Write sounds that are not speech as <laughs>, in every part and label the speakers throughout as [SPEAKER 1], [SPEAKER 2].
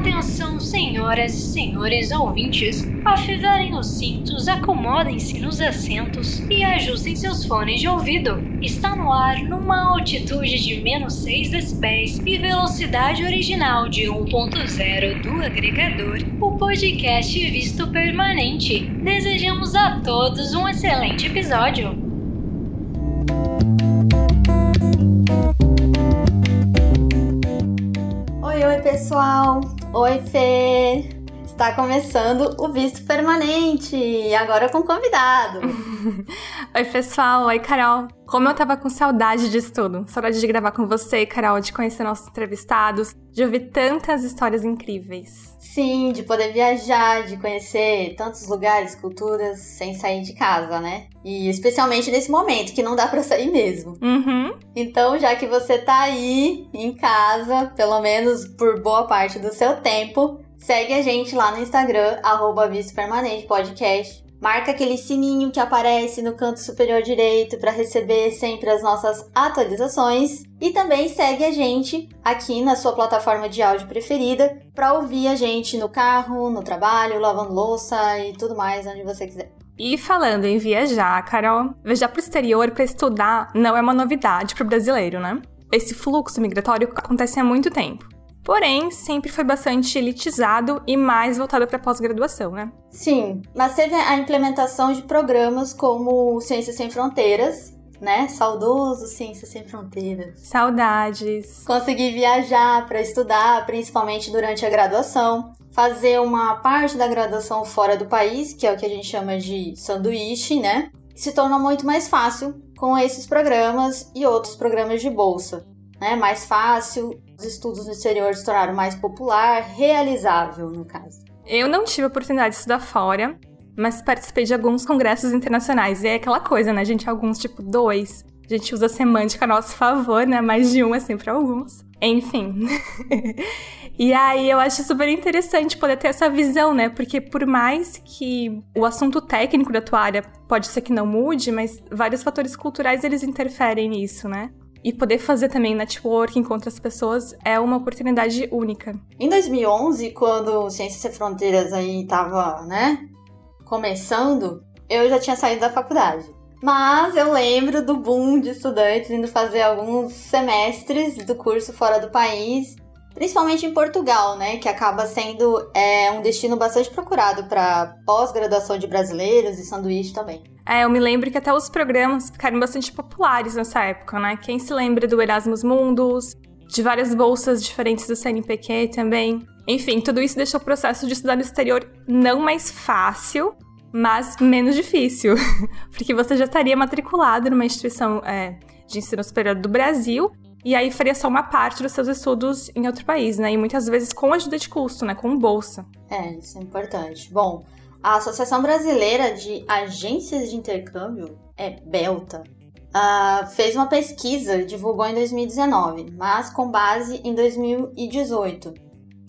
[SPEAKER 1] Atenção, senhoras e senhores ouvintes. Afivelem os cintos, acomodem-se nos assentos e ajustem seus fones de ouvido. Está no ar numa altitude de menos 6 decibéis e velocidade original de 1.0 do agregador, o podcast Visto Permanente. Desejamos a todos um excelente episódio.
[SPEAKER 2] Oi, oi pessoal! Oi Fê! Está começando o Visto Permanente, agora com convidado. <laughs>
[SPEAKER 3] oi pessoal, oi Carol. Como eu tava com saudade disso tudo. Saudade de gravar com você, Carol, de conhecer nossos entrevistados, de ouvir tantas histórias incríveis.
[SPEAKER 2] Sim, de poder viajar, de conhecer tantos lugares, culturas, sem sair de casa, né? E especialmente nesse momento, que não dá para sair mesmo.
[SPEAKER 3] Uhum.
[SPEAKER 2] Então, já que você tá aí em casa, pelo menos por boa parte do seu tempo, segue a gente lá no Instagram, arroba Permanente Podcast Marca aquele sininho que aparece no canto superior direito para receber sempre as nossas atualizações. E também segue a gente aqui na sua plataforma de áudio preferida para ouvir a gente no carro, no trabalho, lavando louça e tudo mais onde você quiser.
[SPEAKER 3] E falando em viajar, Carol, viajar para o exterior para estudar não é uma novidade para o brasileiro, né? Esse fluxo migratório acontece há muito tempo porém sempre foi bastante elitizado e mais voltado para pós-graduação, né?
[SPEAKER 2] Sim, mas teve a implementação de programas como Ciências Sem Fronteiras, né? Saudoso Ciências Sem Fronteiras.
[SPEAKER 3] Saudades.
[SPEAKER 2] Conseguir viajar para estudar, principalmente durante a graduação. Fazer uma parte da graduação fora do país, que é o que a gente chama de sanduíche, né? Se torna muito mais fácil com esses programas e outros programas de bolsa. Né? Mais fácil, os estudos no exterior se tornaram mais popular, realizável, no caso.
[SPEAKER 3] Eu não tive a oportunidade de estudar fora, mas participei de alguns congressos internacionais. E é aquela coisa, né, gente? Alguns, tipo, dois. A gente usa semântica a nosso favor, né? Mais de um é sempre alguns. Enfim. <laughs> e aí eu acho super interessante poder ter essa visão, né? Porque por mais que o assunto técnico da tua área pode ser que não mude, mas vários fatores culturais eles interferem nisso, né? E poder fazer também networking com outras pessoas é uma oportunidade única.
[SPEAKER 2] Em 2011, quando Ciências Sem Fronteiras aí tava, né, começando, eu já tinha saído da faculdade. Mas eu lembro do boom de estudantes indo fazer alguns semestres do curso fora do país principalmente em Portugal, né, que acaba sendo é, um destino bastante procurado para pós-graduação de brasileiros e sanduíche também.
[SPEAKER 3] É, eu me lembro que até os programas ficaram bastante populares nessa época, né? Quem se lembra do Erasmus Mundus, de várias bolsas diferentes do CNPq também. Enfim, tudo isso deixou o processo de estudar no exterior não mais fácil, mas menos difícil, <laughs> porque você já estaria matriculado numa instituição é, de ensino superior do Brasil e aí faria só uma parte dos seus estudos em outro país, né? E muitas vezes com ajuda de custo, né? Com bolsa.
[SPEAKER 2] É, isso é importante. Bom, a Associação Brasileira de Agências de Intercâmbio, é Belta, uh, fez uma pesquisa, divulgou em 2019, mas com base em 2018.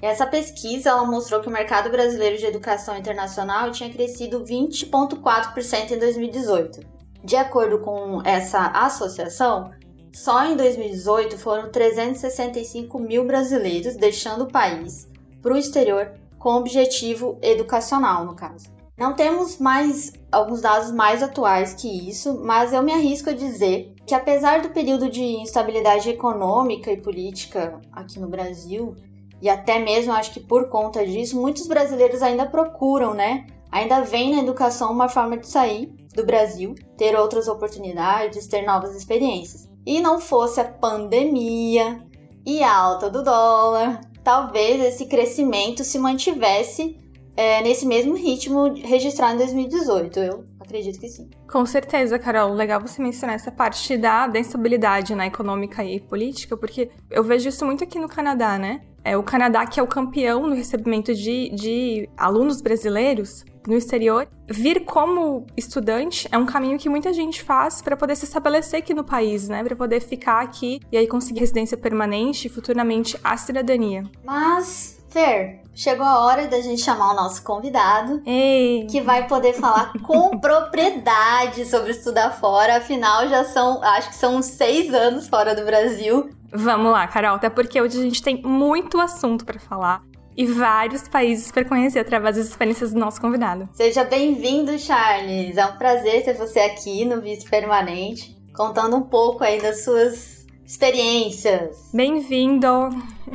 [SPEAKER 2] Essa pesquisa ela mostrou que o mercado brasileiro de educação internacional tinha crescido 20,4% em 2018. De acordo com essa associação, só em 2018 foram 365 mil brasileiros deixando o país para o exterior com objetivo educacional, no caso. Não temos mais alguns dados mais atuais que isso, mas eu me arrisco a dizer que apesar do período de instabilidade econômica e política aqui no Brasil, e até mesmo acho que por conta disso, muitos brasileiros ainda procuram, né? Ainda veem na educação uma forma de sair do Brasil, ter outras oportunidades, ter novas experiências e não fosse a pandemia e a alta do dólar, talvez esse crescimento se mantivesse é, nesse mesmo ritmo registrado em 2018. Eu acredito que sim.
[SPEAKER 3] Com certeza, Carol. Legal você mencionar essa parte da, da instabilidade na né, econômica e política, porque eu vejo isso muito aqui no Canadá, né? É o Canadá que é o campeão no recebimento de, de alunos brasileiros no exterior, vir como estudante é um caminho que muita gente faz para poder se estabelecer aqui no país, né? Para poder ficar aqui e aí conseguir residência permanente e futuramente a cidadania.
[SPEAKER 2] Mas, Fer, chegou a hora da gente chamar o nosso convidado,
[SPEAKER 3] Ei.
[SPEAKER 2] que vai poder falar com <laughs> propriedade sobre estudar fora. Afinal, já são, acho que são seis anos fora do Brasil.
[SPEAKER 3] Vamos lá, Carol, até porque hoje a gente tem muito assunto para falar. E vários países para conhecer através das experiências do nosso convidado.
[SPEAKER 2] Seja bem-vindo, Charles. É um prazer ter você aqui no Visto Permanente, contando um pouco aí das suas experiências.
[SPEAKER 3] Bem-vindo!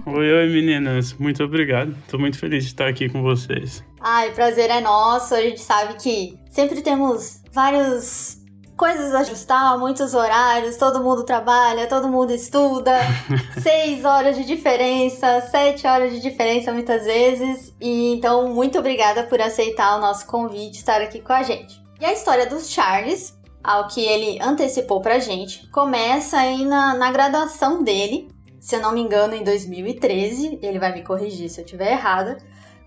[SPEAKER 4] Oi, oi meninas, muito obrigado. Tô muito feliz de estar aqui com vocês.
[SPEAKER 2] Ai, prazer é nosso. A gente sabe que sempre temos vários coisas a ajustar, muitos horários, todo mundo trabalha, todo mundo estuda, <laughs> seis horas de diferença, sete horas de diferença muitas vezes. E então, muito obrigada por aceitar o nosso convite, estar aqui com a gente. E a história dos Charles, ao que ele antecipou pra gente, começa aí na, na graduação dele, se eu não me engano, em 2013. Ele vai me corrigir se eu estiver errada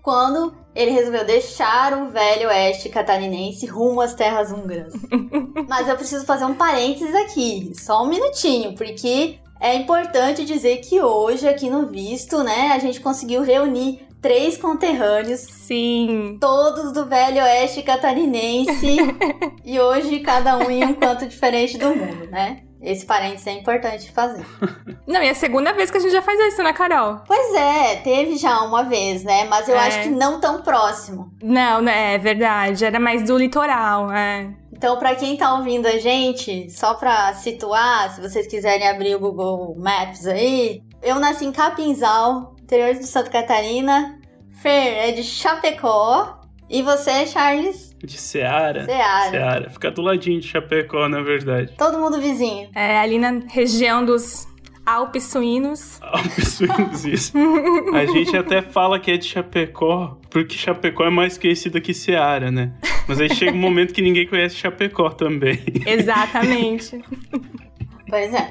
[SPEAKER 2] quando ele resolveu deixar o velho oeste catarinense rumo às terras húngaras. <laughs> Mas eu preciso fazer um parênteses aqui, só um minutinho, porque é importante dizer que hoje aqui no Visto, né, a gente conseguiu reunir três conterrâneos.
[SPEAKER 3] Sim.
[SPEAKER 2] Todos do velho oeste catarinense. <laughs> e hoje cada um em um canto diferente do mundo, né? Esse parênteses é importante fazer. <laughs>
[SPEAKER 3] Não, e é a segunda vez que a gente já faz isso, né, Carol?
[SPEAKER 2] Pois é, teve já uma vez, né? Mas eu é. acho que não tão próximo.
[SPEAKER 3] Não, né, é verdade. Era mais do litoral, é.
[SPEAKER 2] Então, para quem tá ouvindo a gente, só pra situar, se vocês quiserem abrir o Google Maps aí, eu nasci em Capinzal, interior de Santa Catarina. Fer é de Chapecó. E você, Charles?
[SPEAKER 4] De Seara.
[SPEAKER 2] Seara.
[SPEAKER 4] Seara. Fica do ladinho de Chapecó, na verdade.
[SPEAKER 2] Todo mundo vizinho.
[SPEAKER 3] É, ali na região dos Alpes Suínos.
[SPEAKER 4] Alpes <laughs> Suínos, isso. A gente até fala que é de Chapecó, porque Chapecó é mais conhecida que Seara, né? Mas aí chega um momento que ninguém conhece Chapecó também.
[SPEAKER 3] Exatamente.
[SPEAKER 2] pois é.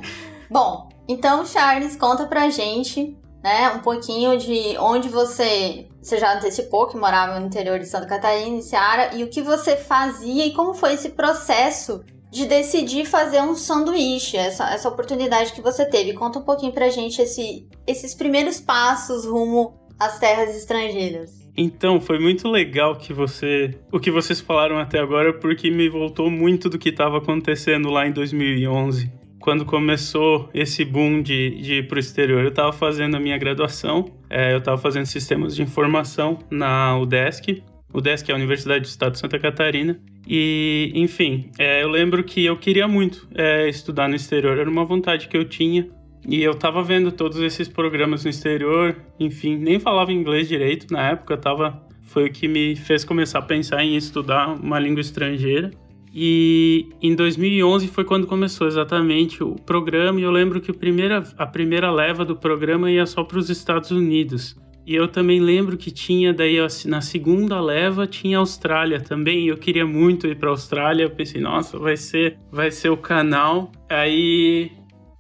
[SPEAKER 2] Bom, então, Charles, conta pra gente né? Um pouquinho de onde você, você já antecipou que morava no interior de Santa Catarina e Seara e o que você fazia e como foi esse processo de decidir fazer um sanduíche, essa, essa oportunidade que você teve. Conta um pouquinho pra gente esse, esses primeiros passos rumo às terras estrangeiras.
[SPEAKER 4] Então, foi muito legal que você, o que vocês falaram até agora, porque me voltou muito do que estava acontecendo lá em 2011 quando começou esse boom de, de ir para o exterior. Eu estava fazendo a minha graduação, é, eu estava fazendo sistemas de informação na UDESC. UDESC é a Universidade do Estado de Santa Catarina. E, enfim, é, eu lembro que eu queria muito é, estudar no exterior, era uma vontade que eu tinha. E eu estava vendo todos esses programas no exterior, enfim, nem falava inglês direito na época, tava, foi o que me fez começar a pensar em estudar uma língua estrangeira. E em 2011 foi quando começou exatamente o programa, e eu lembro que a primeira, a primeira leva do programa ia só para os Estados Unidos. E eu também lembro que tinha, daí na segunda leva tinha Austrália também, eu queria muito ir para Austrália. Eu pensei, nossa, vai ser, vai ser o canal. Aí,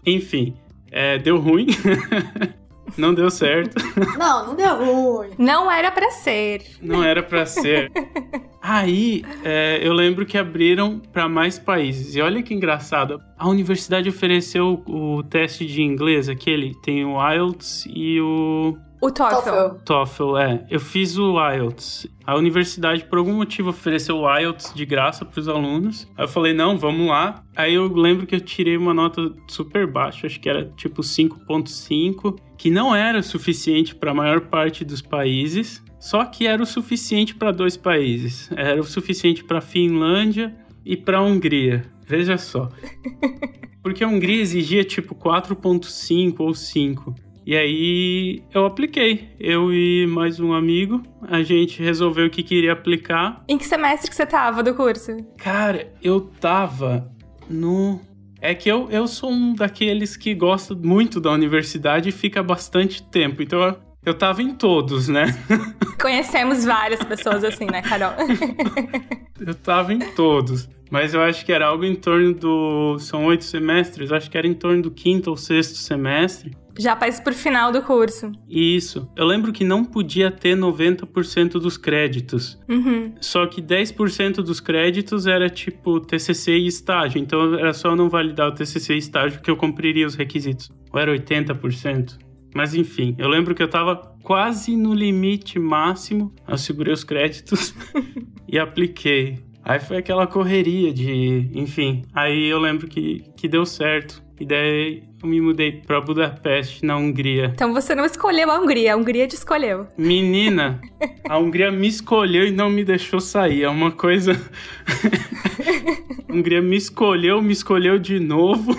[SPEAKER 4] enfim, é, deu ruim. <laughs> Não deu certo. <laughs>
[SPEAKER 2] Não, não deu ruim.
[SPEAKER 3] Não era para ser.
[SPEAKER 4] Não era para ser. Aí, é, eu lembro que abriram para mais países. E olha que engraçado. A universidade ofereceu o, teste de inglês, aquele. Tem o IELTS e o
[SPEAKER 3] o TOEFL.
[SPEAKER 4] TOEFL, é. Eu fiz o IELTS. A universidade, por algum motivo, ofereceu o IELTS de graça para os alunos. Aí eu falei, não, vamos lá. Aí eu lembro que eu tirei uma nota super baixa, acho que era tipo 5.5, que não era suficiente para a maior parte dos países, só que era o suficiente para dois países. Era o suficiente para Finlândia e para Hungria. Veja só. <laughs> Porque a Hungria exigia tipo 4.5 ou 5. E aí eu apliquei. Eu e mais um amigo, a gente resolveu que queria aplicar.
[SPEAKER 3] Em que semestre que você tava do curso?
[SPEAKER 4] Cara, eu tava no é que eu, eu sou um daqueles que gosta muito da universidade e fica bastante tempo. Então eu, eu tava em todos, né? <laughs>
[SPEAKER 3] Conhecemos várias pessoas assim, né, Carol? <laughs>
[SPEAKER 4] eu tava em todos. Mas eu acho que era algo em torno do. São oito semestres, acho que era em torno do quinto ou sexto semestre.
[SPEAKER 3] Já para pro final do curso.
[SPEAKER 4] Isso. Eu lembro que não podia ter 90% dos créditos.
[SPEAKER 3] Uhum.
[SPEAKER 4] Só que 10% dos créditos era tipo TCC e estágio. Então era só não validar o TCC e estágio que eu cumpriria os requisitos. Ou era 80%. Mas enfim, eu lembro que eu tava quase no limite máximo. Eu segurei os créditos <laughs> e apliquei. Aí foi aquela correria de, enfim. Aí eu lembro que, que deu certo. E daí eu me mudei para Budapeste, na Hungria.
[SPEAKER 3] Então você não escolheu a Hungria, a Hungria te escolheu.
[SPEAKER 4] Menina, a Hungria me escolheu e não me deixou sair. É uma coisa. <laughs> a Hungria me escolheu, me escolheu de novo.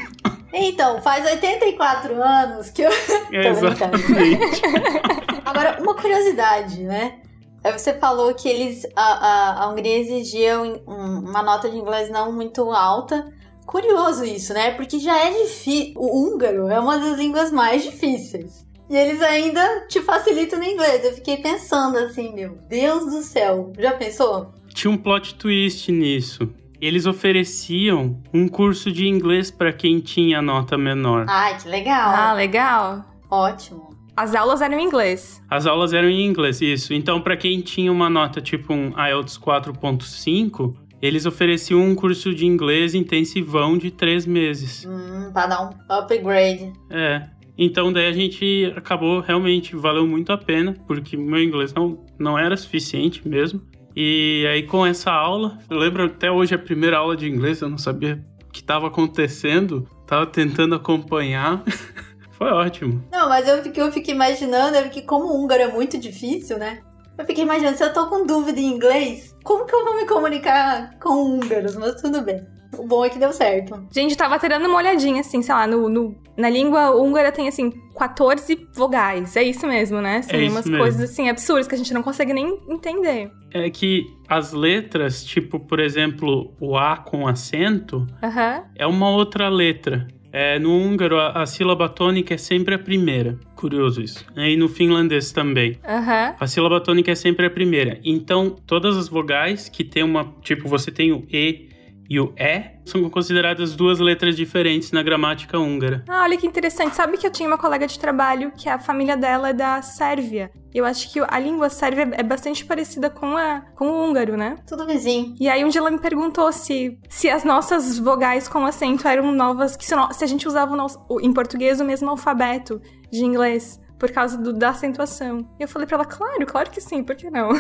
[SPEAKER 2] Então, faz 84 anos que eu. <laughs>
[SPEAKER 4] É, exatamente. <laughs>
[SPEAKER 2] Agora, uma curiosidade, né? Você falou que eles a, a, a Hungria exigia uma nota de inglês não muito alta Curioso isso, né? Porque já é difícil. O húngaro é uma das línguas mais difíceis. E eles ainda te facilitam no inglês. Eu fiquei pensando assim, meu Deus do céu. Já pensou?
[SPEAKER 4] Tinha um plot twist nisso. Eles ofereciam um curso de inglês para quem tinha nota menor.
[SPEAKER 2] Ai, que legal.
[SPEAKER 3] Ah, legal.
[SPEAKER 2] Ótimo.
[SPEAKER 3] As aulas eram em inglês.
[SPEAKER 4] As aulas eram em inglês, isso. Então, para quem tinha uma nota tipo um IELTS 4.5, eles ofereciam um curso de inglês intensivão de três meses.
[SPEAKER 2] Hum, pra dar um upgrade.
[SPEAKER 4] É. Então daí a gente acabou realmente valeu muito a pena, porque meu inglês não, não era suficiente mesmo. E aí com essa aula, eu lembro até hoje a primeira aula de inglês, eu não sabia o que estava acontecendo, tava tentando acompanhar. <laughs> Foi ótimo.
[SPEAKER 2] Não, mas eu fiquei, eu fiquei imaginando, é que como o húngaro é muito difícil, né? Eu fiquei imaginando, se eu tô com dúvida em inglês, como que eu vou me comunicar com húngaros? Mas tudo bem. O bom é que deu certo.
[SPEAKER 3] Gente, tava até dando uma olhadinha, assim, sei lá, no, no na língua húngara tem, assim, 14 vogais. É isso mesmo, né? Assim,
[SPEAKER 4] é
[SPEAKER 3] umas
[SPEAKER 4] mesmo.
[SPEAKER 3] coisas, assim, absurdas que a gente não consegue nem entender.
[SPEAKER 4] É que as letras, tipo, por exemplo, o A com acento,
[SPEAKER 3] uhum.
[SPEAKER 4] é uma outra letra. É, no húngaro, a, a, sílaba tônica é sempre a primeira. Curioso isso. E no finlandês também.
[SPEAKER 3] Uhum.
[SPEAKER 4] A sílaba tônica é sempre a primeira. Então, todas as vogais que tem uma. Tipo, você tem o E e o E são consideradas duas letras diferentes na gramática húngara.
[SPEAKER 3] Ah, olha que interessante. Sabe que eu tinha uma colega de trabalho que a família dela é da Sérvia. Eu acho que a língua sérvia é bastante parecida com, a, com o húngaro, né?
[SPEAKER 2] Tudo vizinho.
[SPEAKER 3] E aí um dia ela me perguntou se, se as nossas vogais com acento eram novas, que se, se a gente usava nosso, em português o mesmo alfabeto de inglês por causa do, da acentuação. E eu falei pra ela, claro, claro que sim, por que não?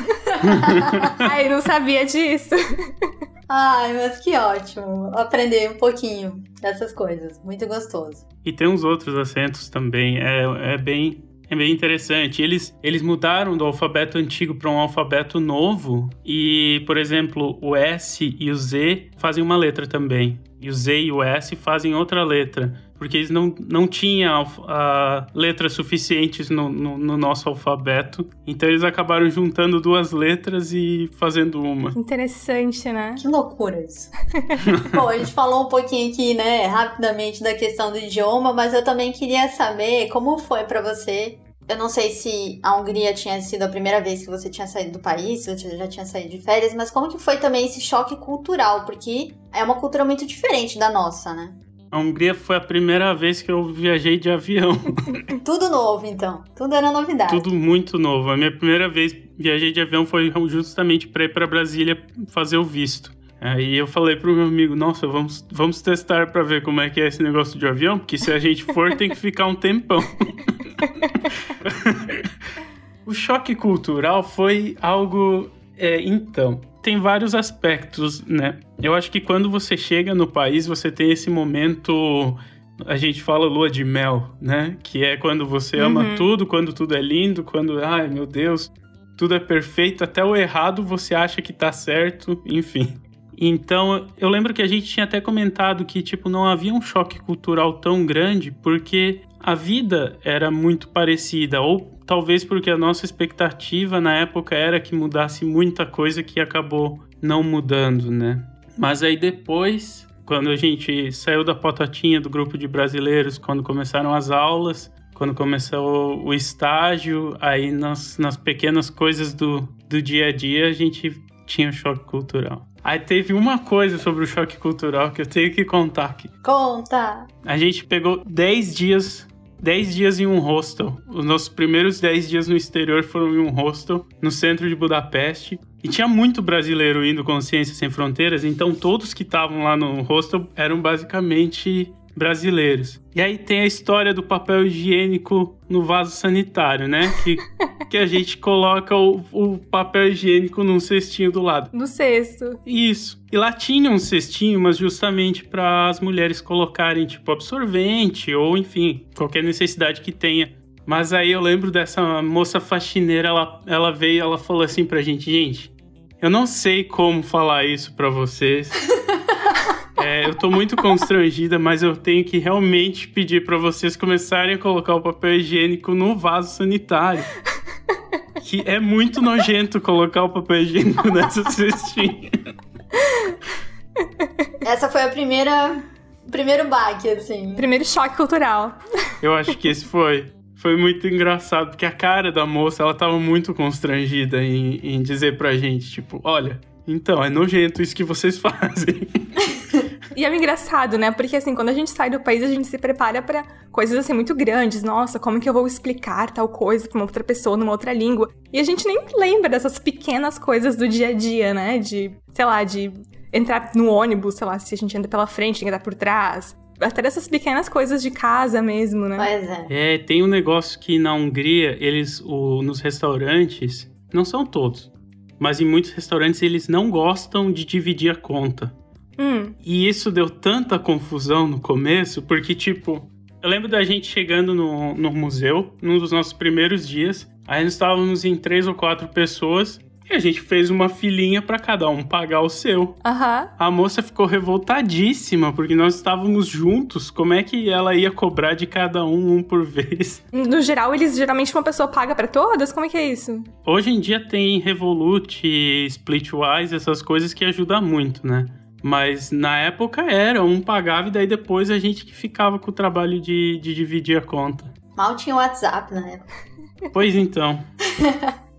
[SPEAKER 3] <laughs> Aí não sabia disso. <laughs>
[SPEAKER 2] Ai, mas que ótimo. Aprender um pouquinho dessas coisas. Muito gostoso.
[SPEAKER 4] E tem uns outros acentos também. É, é bem. É bem interessante. Eles, eles mudaram do alfabeto antigo para um alfabeto novo. E, por exemplo, o S e o Z fazem uma letra também. E o Z e o S fazem outra letra porque eles não, não tinham uh, letras suficientes no, no, no, nosso alfabeto. Então eles acabaram juntando duas letras e fazendo uma.
[SPEAKER 3] Interessante, né?
[SPEAKER 2] Que loucura isso. <laughs> Bom, a gente falou um pouquinho aqui, né, rapidamente da questão do idioma, mas eu também queria saber como foi para você. Eu não sei se a Hungria tinha sido a primeira vez que você tinha saído do país, se você já tinha saído de férias, mas como que foi também esse choque cultural? Porque é uma cultura muito diferente da nossa, né?
[SPEAKER 4] A Hungria foi a primeira vez que eu viajei de avião. <laughs>
[SPEAKER 2] Tudo novo, então. Tudo era novidade.
[SPEAKER 4] Tudo muito novo. A minha primeira vez viajei de avião foi justamente para ir para Brasília fazer o visto. Aí eu falei pro meu amigo, nossa, vamos, vamos testar para ver como é que é esse negócio de avião, porque se a gente for tem que ficar um tempão. <laughs> o choque cultural foi algo é, então, tem vários aspectos, né? Eu acho que quando você chega no país, você tem esse momento. A gente fala lua de mel, né? Que é quando você uhum. ama tudo, quando tudo é lindo, quando, ai meu Deus, tudo é perfeito, até o errado você acha que tá certo, enfim. Então, eu lembro que a gente tinha até comentado que, tipo, não havia um choque cultural tão grande, porque a vida era muito parecida, ou talvez porque a nossa expectativa na época era que mudasse muita coisa que acabou não mudando, né? Mas aí depois, quando a gente saiu da potatinha do grupo de brasileiros, quando começaram as aulas, quando começou o estágio, aí nas, nas pequenas coisas do, do dia a dia a gente tinha um choque cultural. Aí teve uma coisa sobre o choque cultural que eu tenho que contar aqui.
[SPEAKER 2] Conta!
[SPEAKER 4] A gente pegou 10 dias 10 dias em um hostel. Os nossos primeiros 10 dias no exterior foram em um hostel no centro de Budapeste. E tinha muito brasileiro indo com Ciência Sem Fronteiras, então todos que estavam lá no hostel eram basicamente brasileiros. E aí tem a história do papel higiênico no vaso sanitário, né? Que, <laughs> que a gente coloca o, o papel higiênico num cestinho do lado.
[SPEAKER 3] No cesto.
[SPEAKER 4] Isso. E lá tinha um cestinho, mas justamente para as mulheres colocarem, tipo, absorvente ou, enfim, qualquer necessidade que tenha. Mas aí eu lembro dessa moça faxineira, ela, ela veio e ela falou assim pra gente, gente, eu não sei como falar isso para vocês. <laughs> É, eu tô muito constrangida, mas eu tenho que realmente pedir para vocês começarem a colocar o papel higiênico no vaso sanitário. Que é muito nojento colocar o papel higiênico <laughs> nessa cestinha.
[SPEAKER 2] Essa foi a primeira. Primeiro baque, assim.
[SPEAKER 3] Primeiro choque cultural.
[SPEAKER 4] Eu acho que esse foi. Foi muito engraçado, porque a cara da moça, ela tava muito constrangida em, em dizer pra gente, tipo, olha, então, é nojento isso que vocês <laughs> fazem. <laughs>
[SPEAKER 3] E é engraçado, né? Porque assim, quando a gente sai do país, a gente se prepara para coisas assim muito grandes. Nossa, como que eu vou explicar tal coisa pra uma outra pessoa numa outra língua? E a gente nem lembra dessas pequenas coisas do dia a dia, né? De, sei lá, de entrar no ônibus, sei lá, se a gente anda pela frente, tem que andar por trás. Até dessas pequenas coisas de casa mesmo, né?
[SPEAKER 2] Pois é.
[SPEAKER 4] É, tem um negócio que na Hungria, eles, o, nos restaurantes, não são todos, mas em muitos restaurantes eles não gostam de dividir a conta.
[SPEAKER 3] Hum,
[SPEAKER 4] E isso deu tanta confusão no começo, porque, tipo, eu lembro da gente chegando no, no museu, num dos nossos primeiros dias, aí nós estávamos em três ou quatro pessoas, e a gente fez uma filinha para cada um pagar o seu.
[SPEAKER 3] aham.
[SPEAKER 4] A moça ficou revoltadíssima, porque nós estávamos juntos, como é que ela ia cobrar de cada um, um por vez? <laughs>
[SPEAKER 3] No geral, eles geralmente uma pessoa paga pra todas? Como é que é isso?
[SPEAKER 4] Hoje em dia tem Revolut, Splitwise, essas coisas que ajudam muito, né? Mas na época era, um pagava e daí depois a gente que ficava com o trabalho de, de dividir a conta.
[SPEAKER 2] Mal tinha WhatsApp na época.
[SPEAKER 4] Pois então. <laughs>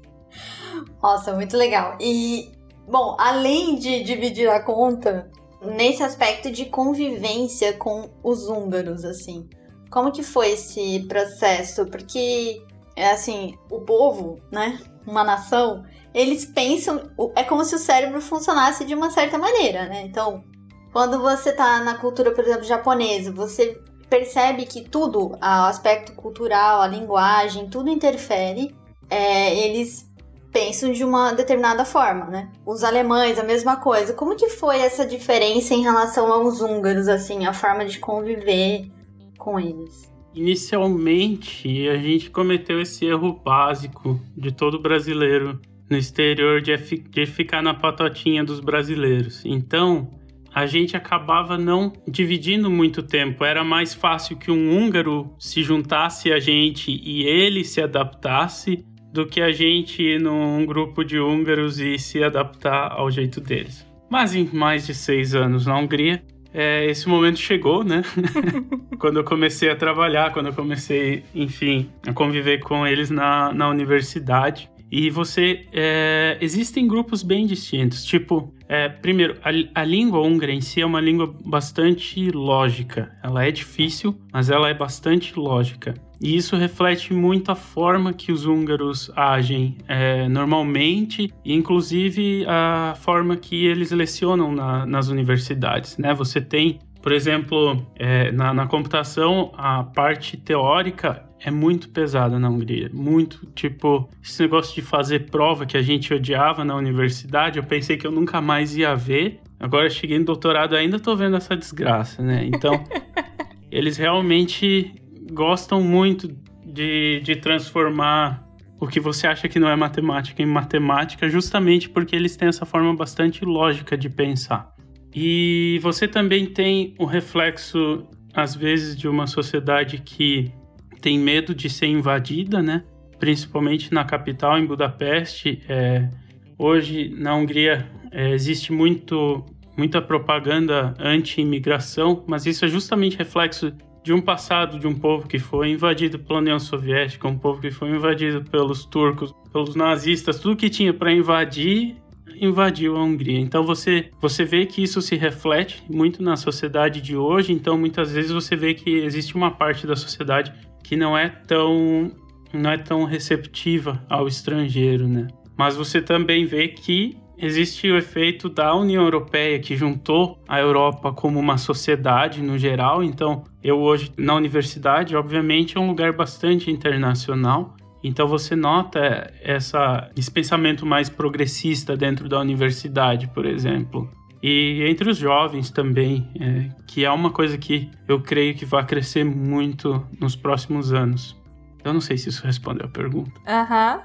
[SPEAKER 2] Nossa, muito legal. E, bom, além de dividir a conta, nesse aspecto de convivência com os húngaros, assim, como que foi esse processo? Porque, é assim, o povo, né, uma nação, eles pensam, é como se o cérebro funcionasse de uma certa maneira, né? Então, quando você tá na cultura, por exemplo, japonesa, você percebe que tudo, o aspecto cultural, a linguagem, tudo interfere. É, eles pensam de uma determinada forma, né? Os alemães, a mesma coisa. Como que foi essa diferença em relação aos húngaros, assim, a forma de conviver com eles?
[SPEAKER 4] Inicialmente, a gente cometeu esse erro básico de todo brasileiro no exterior de, de ficar na patotinha dos brasileiros. Então, a gente acabava não dividindo muito tempo. Era mais fácil que um húngaro se juntasse a gente e ele se adaptasse do que a gente ir num grupo de húngaros e se adaptar ao jeito deles. Mas em mais de seis anos na Hungria, é, esse momento chegou, né? <laughs> quando eu comecei a trabalhar, quando eu comecei, enfim, a conviver com eles na, na universidade. E você. é, existem grupos bem distintos. Tipo, é, primeiro, a, a língua húngara em si é uma língua bastante lógica. Ela é difícil, mas ela é bastante lógica. E isso reflete muito a forma que os húngaros agem é, normalmente, e inclusive a forma que eles lecionam na- nas universidades. Né? Você tem, por exemplo, é, na, na computação, a parte teórica é muito pesada na Hungria. Muito. Tipo, esse negócio de fazer prova que a gente odiava na universidade, eu pensei que eu nunca mais ia ver. Agora cheguei no doutorado ainda tô vendo essa desgraça, né? Então, <laughs> eles realmente gostam muito de, de transformar o que você acha que não é matemática em matemática, justamente porque eles têm essa forma bastante lógica de pensar. E você também tem o reflexo, às vezes, de uma sociedade que tem medo de ser invadida, né? Principalmente na capital, em Budapeste. É, hoje, na Hungria, é, existe muito, muita propaganda anti-imigração, mas isso é justamente reflexo de um passado de um povo que foi invadido pela União Soviética, um povo que foi invadido pelos turcos, pelos nazistas, tudo que tinha para invadir invadiu a Hungria. Então você você vê que isso se reflete muito na sociedade de hoje. Então muitas vezes você vê que existe uma parte da sociedade que não é tão não é tão receptiva ao estrangeiro, né? Mas você também vê que existe o efeito da União Europeia que juntou a Europa como uma sociedade no geral. Então Eu hoje, na universidade, obviamente, é um lugar bastante internacional. Então você nota essa, esse pensamento mais progressista dentro da universidade, por exemplo. E entre os jovens também, é, que é uma coisa que eu creio que vai crescer muito nos próximos anos. Eu não sei se isso respondeu a pergunta.
[SPEAKER 3] Aham.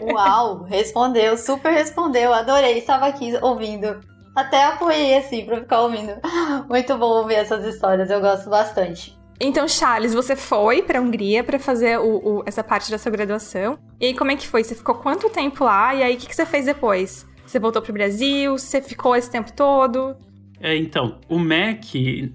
[SPEAKER 3] <laughs>
[SPEAKER 2] Uau, respondeu, super respondeu, adorei, estava aqui ouvindo. Até apoiei assim pra ficar ouvindo. <laughs> Muito bom ouvir essas histórias, eu gosto bastante.
[SPEAKER 3] Então, Charles, você foi pra Hungria pra fazer o, o, essa parte da sua graduação. E aí, como é que foi? Você ficou quanto tempo lá? E aí, o que, que você fez depois? Você voltou pro Brasil? Você ficou esse tempo todo?
[SPEAKER 4] É, então, o MEC,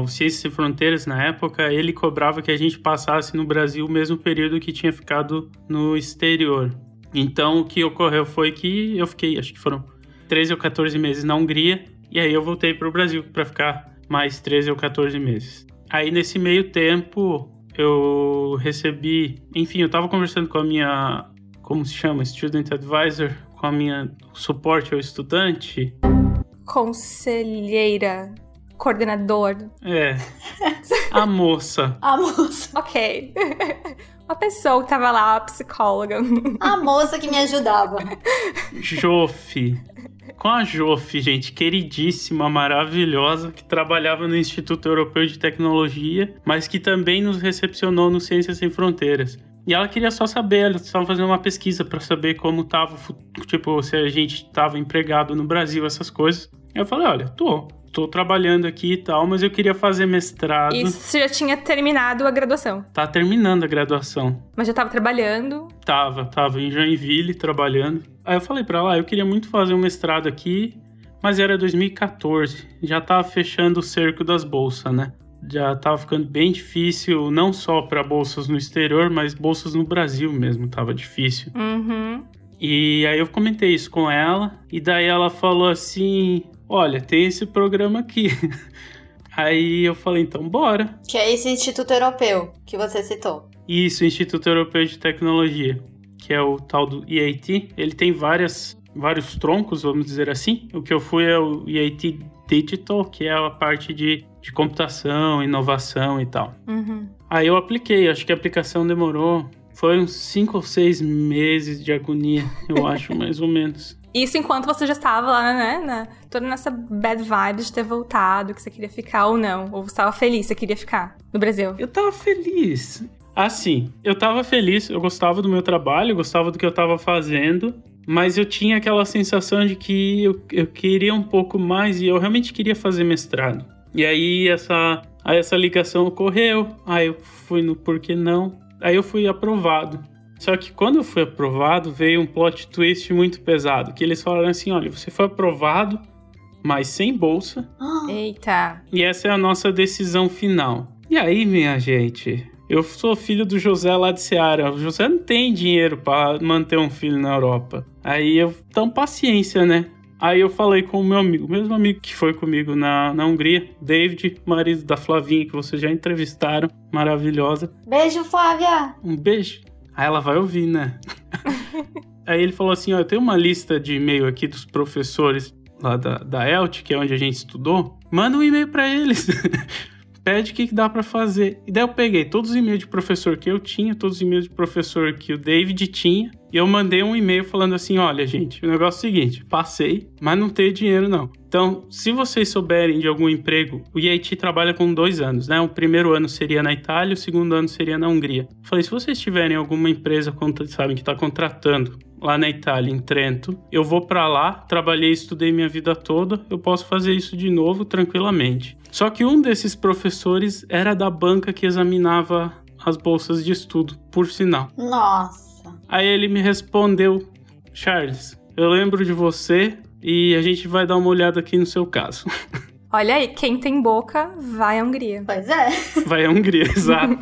[SPEAKER 4] o Ciências Sem Fronteiras, na época, ele cobrava que a gente passasse no Brasil o mesmo período que tinha ficado no exterior. Então, o que ocorreu foi que eu fiquei, acho que foram 13 ou 14 meses na Hungria, e aí eu voltei para o Brasil para ficar mais 13 ou 14 meses. Aí, nesse meio tempo, eu recebi. Enfim, eu estava conversando com a minha. Como se chama? Student Advisor, com a minha suporte ao estudante.
[SPEAKER 3] Conselheira coordenador.
[SPEAKER 4] É. <laughs> A moça.
[SPEAKER 2] A moça.
[SPEAKER 3] Ok. Uma pessoa que tava lá, a psicóloga.
[SPEAKER 2] A moça que me ajudava.
[SPEAKER 4] Jofe. Com a Jofe, gente, queridíssima, maravilhosa, que trabalhava no Instituto Europeu de Tecnologia, mas que também nos recepcionou no Ciências Sem Fronteiras. E ela queria só saber, ela estava fazendo uma pesquisa para saber como tava, tipo, se a gente estava empregado no Brasil, essas coisas. Eu falei, olha, tô tô trabalhando aqui e tal, mas eu queria fazer mestrado.
[SPEAKER 3] Isso você já tinha terminado a graduação?
[SPEAKER 4] Tá terminando a graduação.
[SPEAKER 3] Mas já tava trabalhando?
[SPEAKER 4] Tava, tava em Joinville trabalhando. Aí eu falei para ela, ah, eu queria muito fazer um mestrado aqui, mas era 2014. Já tava fechando o cerco das bolsas, né? Já tava ficando bem difícil, não só para bolsas no exterior, mas bolsas no Brasil mesmo tava difícil.
[SPEAKER 3] Uhum.
[SPEAKER 4] E aí eu comentei isso com ela, e daí ela falou assim: olha, tem esse programa aqui. <laughs> Aí eu falei, então bora.
[SPEAKER 2] Que é esse Instituto Europeu que você citou.
[SPEAKER 4] Isso, Instituto Europeu de Tecnologia, que é o tal do EIT. Ele tem várias, vários troncos, vamos dizer assim. O que eu fui é o EIT Digital, que é a parte de, de computação, inovação e tal.
[SPEAKER 3] Uhum.
[SPEAKER 4] Aí eu apliquei, acho que a aplicação demorou. Foi uns 5 ou 6 meses de agonia, eu <laughs> acho, mais ou menos.
[SPEAKER 3] Isso enquanto você já estava lá, né? Na, toda nessa bad vibe de ter voltado, que você queria ficar ou não. Ou você estava feliz, você queria ficar no Brasil.
[SPEAKER 4] Eu tava feliz. Assim, eu tava feliz, eu gostava do meu trabalho, eu gostava do que eu tava fazendo, mas eu tinha aquela sensação de que eu, eu queria um pouco mais e eu realmente queria fazer mestrado. E aí essa, aí essa ligação ocorreu, aí eu fui no por que não, aí eu fui aprovado. Só que quando eu fui aprovado, veio um plot twist muito pesado. Que eles falaram assim: olha, você foi aprovado, mas sem bolsa. <gasps>
[SPEAKER 3] Eita.
[SPEAKER 4] E essa é a nossa decisão final. E aí, minha gente, eu sou filho do José lá de Seara. O José não tem dinheiro para manter um filho na Europa. Aí eu, então paciência, né? Aí eu falei com o meu amigo, o mesmo amigo que foi comigo na, na Hungria, David, marido da Flavinha, que vocês já entrevistaram, maravilhosa.
[SPEAKER 2] Beijo, Flávia!
[SPEAKER 4] Um beijo. Aí ela vai ouvir, né? <laughs> Aí ele falou assim: ó, eu tenho uma lista de e-mail aqui dos professores lá da, da ELT, que é onde a gente estudou. Manda um e-mail para eles. <laughs> Pede o que, que dá para fazer. E daí eu peguei todos os e-mails de professor que eu tinha, todos os e-mails de professor que o David tinha, e eu mandei um e-mail falando assim: olha, gente, o negócio é o seguinte, passei, mas não tenho dinheiro não. Então, se vocês souberem de algum emprego, o IIT trabalha com dois anos, né? O primeiro ano seria na Itália, o segundo ano seria na Hungria. Falei, se vocês tiverem alguma empresa, sabem, que está contratando lá na Itália, em Trento, eu vou para lá, trabalhei, estudei minha vida toda, eu posso fazer isso de novo tranquilamente. Só que um desses professores era da banca que examinava as bolsas de estudo, por sinal.
[SPEAKER 2] Nossa.
[SPEAKER 4] Aí ele me respondeu: Charles, eu lembro de você, e a gente vai dar uma olhada aqui no seu caso. <laughs>
[SPEAKER 3] Olha aí, quem tem boca vai à Hungria.
[SPEAKER 2] Pois é. <laughs>
[SPEAKER 4] Vai à Hungria, exato.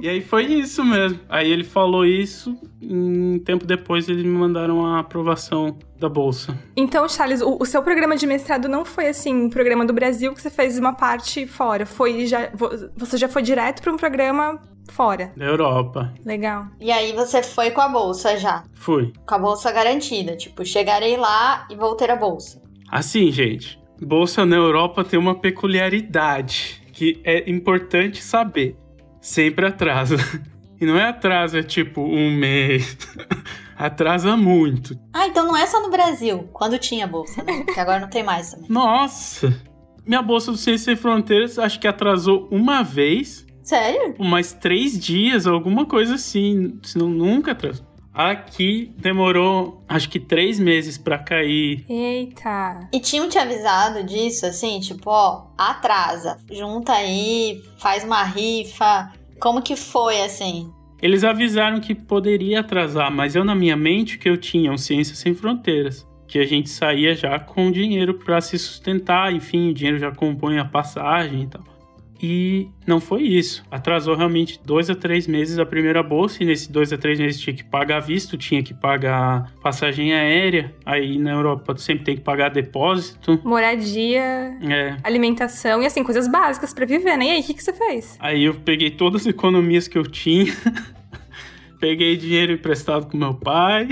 [SPEAKER 4] e aí foi isso mesmo. Aí ele falou isso, e um tempo depois eles me mandaram a aprovação da bolsa.
[SPEAKER 3] Então, Charles, o, o, seu programa de mestrado não foi assim, um programa do Brasil que você fez uma parte fora. Foi já, você já foi direto para um programa fora.
[SPEAKER 4] Da Europa.
[SPEAKER 3] Legal.
[SPEAKER 2] E aí você foi com a bolsa já?
[SPEAKER 4] Fui.
[SPEAKER 2] Com a bolsa garantida, tipo, chegarei lá e vou ter a bolsa.
[SPEAKER 4] Assim, gente, bolsa na Europa tem uma peculiaridade. que é importante saber. Sempre atrasa. <laughs> E não é atrasa tipo um mês. <laughs> atrasa muito.
[SPEAKER 2] Ah, então não é só no Brasil, quando tinha bolsa, né? Que agora não tem mais também.
[SPEAKER 4] Nossa! Minha bolsa do Ciência Sem Fronteiras acho que atrasou uma vez.
[SPEAKER 2] Sério?
[SPEAKER 4] Mais três dias, alguma coisa assim. Senão nunca atrasou. Aqui demorou, acho que três meses pra cair.
[SPEAKER 3] Eita.
[SPEAKER 2] E tinham te avisado disso, assim, tipo, ó, atrasa, junta aí, faz uma rifa. Como que foi, assim?
[SPEAKER 4] Eles avisaram que poderia atrasar, mas eu na minha mente que eu tinha um Ciência Sem Fronteiras. Que a gente saía já com dinheiro para se sustentar, enfim, o dinheiro já compõe a passagem e tal. E não foi isso. Atrasou realmente dois a três meses a primeira bolsa, e nesses dois a três meses tinha que pagar visto, tinha que pagar passagem aérea. Aí na Europa sempre tem que pagar depósito.
[SPEAKER 3] Moradia,
[SPEAKER 4] É.
[SPEAKER 3] alimentação e assim, coisas básicas pra viver, né? E aí, o que, que você fez?
[SPEAKER 4] Aí eu peguei todas as economias que eu tinha, <laughs> peguei dinheiro emprestado com meu pai.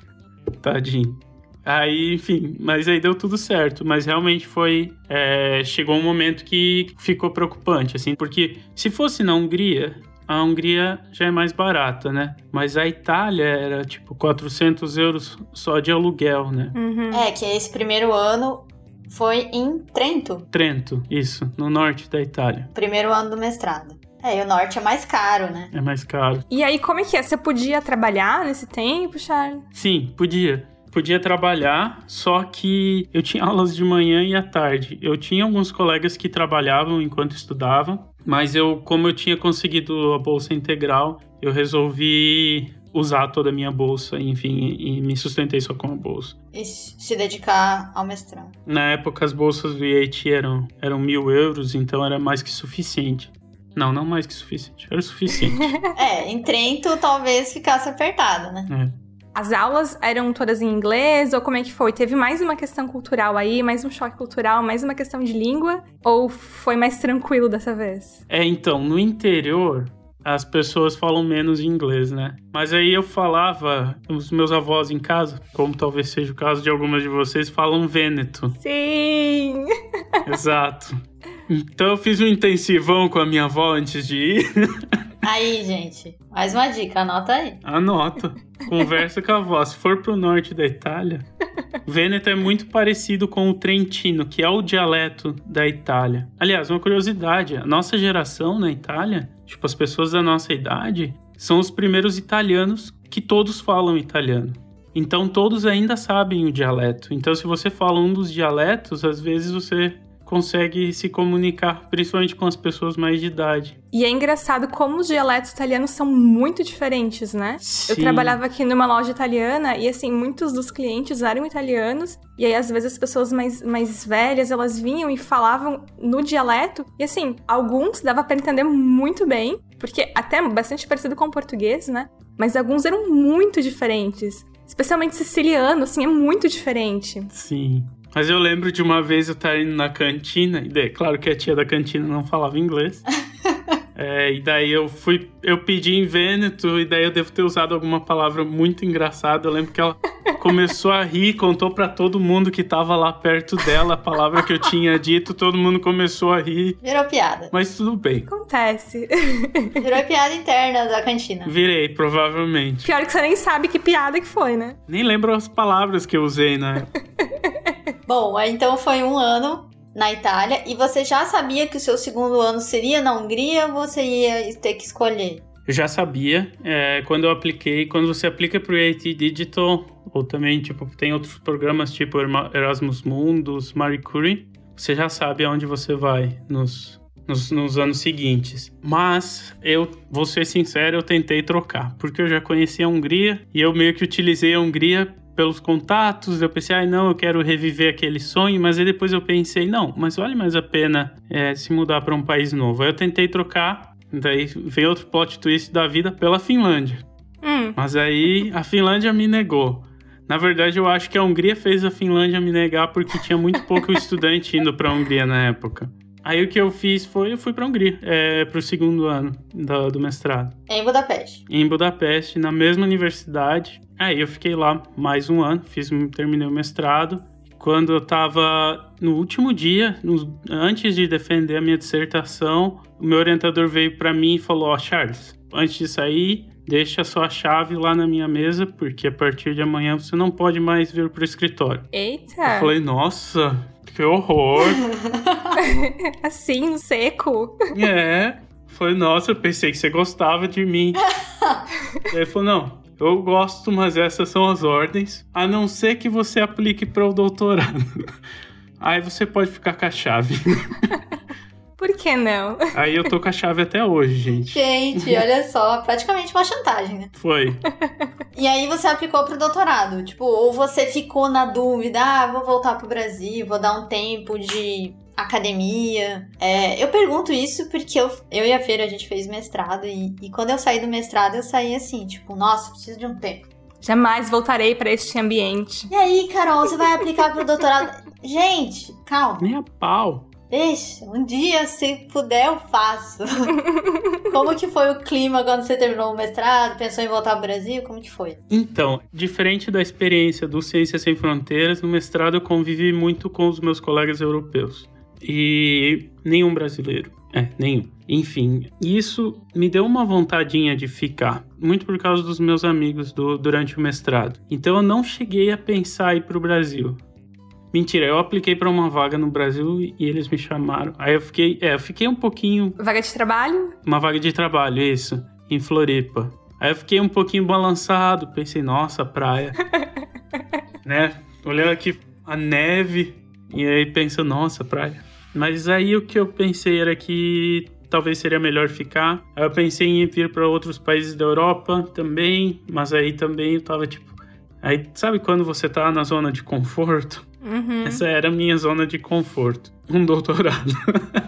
[SPEAKER 4] <laughs> Tadinho. Aí, enfim, mas aí deu tudo certo. Mas realmente foi. é, chegou um momento que ficou preocupante, assim, porque se fosse na Hungria, a Hungria já é mais barata, né? Mas a Itália era tipo 400 euros só de aluguel, né?
[SPEAKER 3] Uhum.
[SPEAKER 2] É, que esse primeiro ano foi em Trento,
[SPEAKER 4] Trento, isso, no norte da Itália.
[SPEAKER 2] primeiro ano do mestrado. É, e o norte é mais caro, né?
[SPEAKER 4] É mais caro.
[SPEAKER 3] E aí, como é que é? Você podia trabalhar nesse tempo, Charlie?
[SPEAKER 4] Sim, podia. Podia trabalhar, só que eu tinha <laughs> aulas de manhã e à tarde. Eu tinha alguns colegas que trabalhavam enquanto estudavam, mas eu, como eu tinha conseguido a bolsa integral, eu resolvi usar toda a minha bolsa, enfim, e me sustentei só com a bolsa.
[SPEAKER 2] E se dedicar ao mestrado.
[SPEAKER 4] Na época, as bolsas do IAT eram, eram mil euros, então era mais que suficiente. Não, não mais que suficiente, era o suficiente. <laughs>
[SPEAKER 2] É, em Trento talvez ficasse apertado, né?
[SPEAKER 4] É.
[SPEAKER 3] As aulas eram todas em inglês? Ou como é que foi? Teve mais uma questão cultural aí, mais um choque cultural, mais uma questão de língua? Ou foi mais tranquilo dessa vez?
[SPEAKER 4] É, então, no interior, as pessoas falam menos inglês, né? Mas aí eu falava, os meus avós em casa, como talvez seja o caso de algumas de vocês, falam vêneto.
[SPEAKER 3] Sim! <laughs>
[SPEAKER 4] Exato. Então eu fiz um intensivão com a minha avó antes de ir. <laughs>
[SPEAKER 2] Aí, gente, mais uma dica, anota aí.
[SPEAKER 4] Anota. Conversa com a avó. Se for pro norte da Itália, Vêneto é muito parecido com o Trentino, que é o dialeto da Itália. Aliás, uma curiosidade: a nossa geração na Itália, tipo, as pessoas da nossa idade, são os primeiros italianos que todos falam italiano. Então todos ainda sabem o dialeto. Então, se você fala um dos dialetos, às vezes você consegue se comunicar, principalmente com as pessoas mais de idade.
[SPEAKER 3] E é engraçado como os dialetos italianos são muito diferentes, né? Eu trabalhava aqui numa loja italiana e, assim, muitos dos clientes eram italianos. E aí, às vezes, as pessoas mais, mais velhas, elas vinham e falavam no dialeto. E, assim, alguns dava pra entender muito bem, porque até bastante parecido com o português, né? Mas alguns eram muito diferentes. Especialmente siciliano, assim, é muito diferente.
[SPEAKER 4] Sim. Mas eu lembro de uma vez eu estar indo na cantina, e daí, claro que a tia da cantina não falava inglês. <laughs> É, e daí eu fui, eu pedi em Vêneto, e daí eu devo ter usado alguma palavra muito engraçada. Eu lembro que ela começou a rir, contou pra todo mundo que tava lá perto dela a palavra que eu tinha dito, todo mundo começou a rir.
[SPEAKER 2] Virou piada.
[SPEAKER 4] Mas tudo bem.
[SPEAKER 3] Acontece.
[SPEAKER 2] Virou piada interna da cantina.
[SPEAKER 4] Virei, provavelmente.
[SPEAKER 3] Pior que você nem sabe que piada que foi, né?
[SPEAKER 4] Nem lembro as palavras que eu usei na época. <laughs>
[SPEAKER 2] Bom, então foi um ano na Itália e você já sabia que o seu segundo ano seria na Hungria ou você ia ter que escolher?
[SPEAKER 4] Eu já sabia, é, quando eu apliquei, quando você aplica para o IAT Digital, ou também, tipo, tem outros programas tipo Erasmus Mundus, Marie Curie, você já sabe aonde você vai nos, nos, nos anos seguintes. Mas, eu vou ser sincero, eu tentei trocar, porque eu já conhecia a Hungria, e eu meio que utilizei a Hungria pelos contatos, eu pensei, ai não, eu quero reviver aquele sonho, mas aí depois eu pensei, não, mas vale mais a pena é, se mudar para um país novo. Aí eu tentei trocar, daí veio outro plot twist da vida pela Finlândia.
[SPEAKER 3] Hum,
[SPEAKER 4] Mas aí a Finlândia me negou. Na verdade, eu acho que a Hungria fez a Finlândia me negar porque tinha muito pouco <laughs> estudante indo para a Hungria na época. Aí o que eu fiz foi, eu fui para a Hungria, é, para o segundo ano do, do mestrado
[SPEAKER 2] Em Budapeste.
[SPEAKER 4] em Budapeste, na mesma universidade. Aí eu fiquei lá mais um ano, fiz, terminei o mestrado. quando eu estava no último dia, no, antes de defender a minha dissertação, o meu orientador veio para mim e falou: Ó, oh, Charles, antes de sair, deixa a sua chave lá na minha mesa, porque a partir de amanhã você não pode mais vir pro escritório.
[SPEAKER 3] Eita!
[SPEAKER 4] Eu falei: Nossa, que horror! <laughs>
[SPEAKER 3] assim, seco.
[SPEAKER 4] É. Falei, nossa, eu pensei que você gostava de mim. <laughs> ele falou: Não, eu gosto, mas essas são as ordens. A não ser que você aplique para o doutorado. <laughs> Aí você pode ficar com a chave. <laughs>
[SPEAKER 3] Por que não?
[SPEAKER 4] Aí eu tô com a chave até hoje, gente.
[SPEAKER 2] Gente, <laughs> olha só, praticamente uma chantagem, né?
[SPEAKER 4] Foi.
[SPEAKER 2] E aí você aplicou pro doutorado, tipo, ou você ficou na dúvida, ah, vou voltar pro Brasil, vou dar um tempo de academia. É, eu pergunto isso porque eu, eu e a Feira a gente fez mestrado e, e quando eu saí do mestrado eu saí assim, tipo, nossa, preciso de um tempo.
[SPEAKER 3] Jamais voltarei para este ambiente.
[SPEAKER 2] E aí, Carol, você vai aplicar pro doutorado? <laughs> Gente, calma.
[SPEAKER 4] Nem a pau.
[SPEAKER 2] Deixa, um dia, se puder, eu faço. <laughs> Como que foi o clima quando você terminou o mestrado? Pensou em voltar ao Brasil? Como que foi?
[SPEAKER 4] Então, diferente da experiência do Ciências Sem Fronteiras, no mestrado eu convivi muito com os meus colegas europeus e nenhum brasileiro. É, nenhum. Enfim, isso me deu uma vontadinha de ficar, muito por causa dos meus amigos do, durante o mestrado. Então eu não cheguei a pensar em ir para o Brasil. Mentira, eu apliquei para uma vaga no Brasil e eles me chamaram. Aí eu fiquei, é, eu fiquei um pouquinho.
[SPEAKER 3] Vaga de trabalho?
[SPEAKER 4] Uma vaga de trabalho, isso, em Floripa. Aí eu fiquei um pouquinho balançado, pensei, nossa, praia. <laughs> né? Olhando aqui a neve e aí penso, nossa, praia. Mas aí o que eu pensei era que talvez seria melhor ficar. Aí eu pensei em vir para outros países da Europa também, mas aí também eu tava tipo. Aí sabe quando você tá na zona de conforto?
[SPEAKER 3] Uhum.
[SPEAKER 4] Essa era a minha zona de conforto. Um doutorado.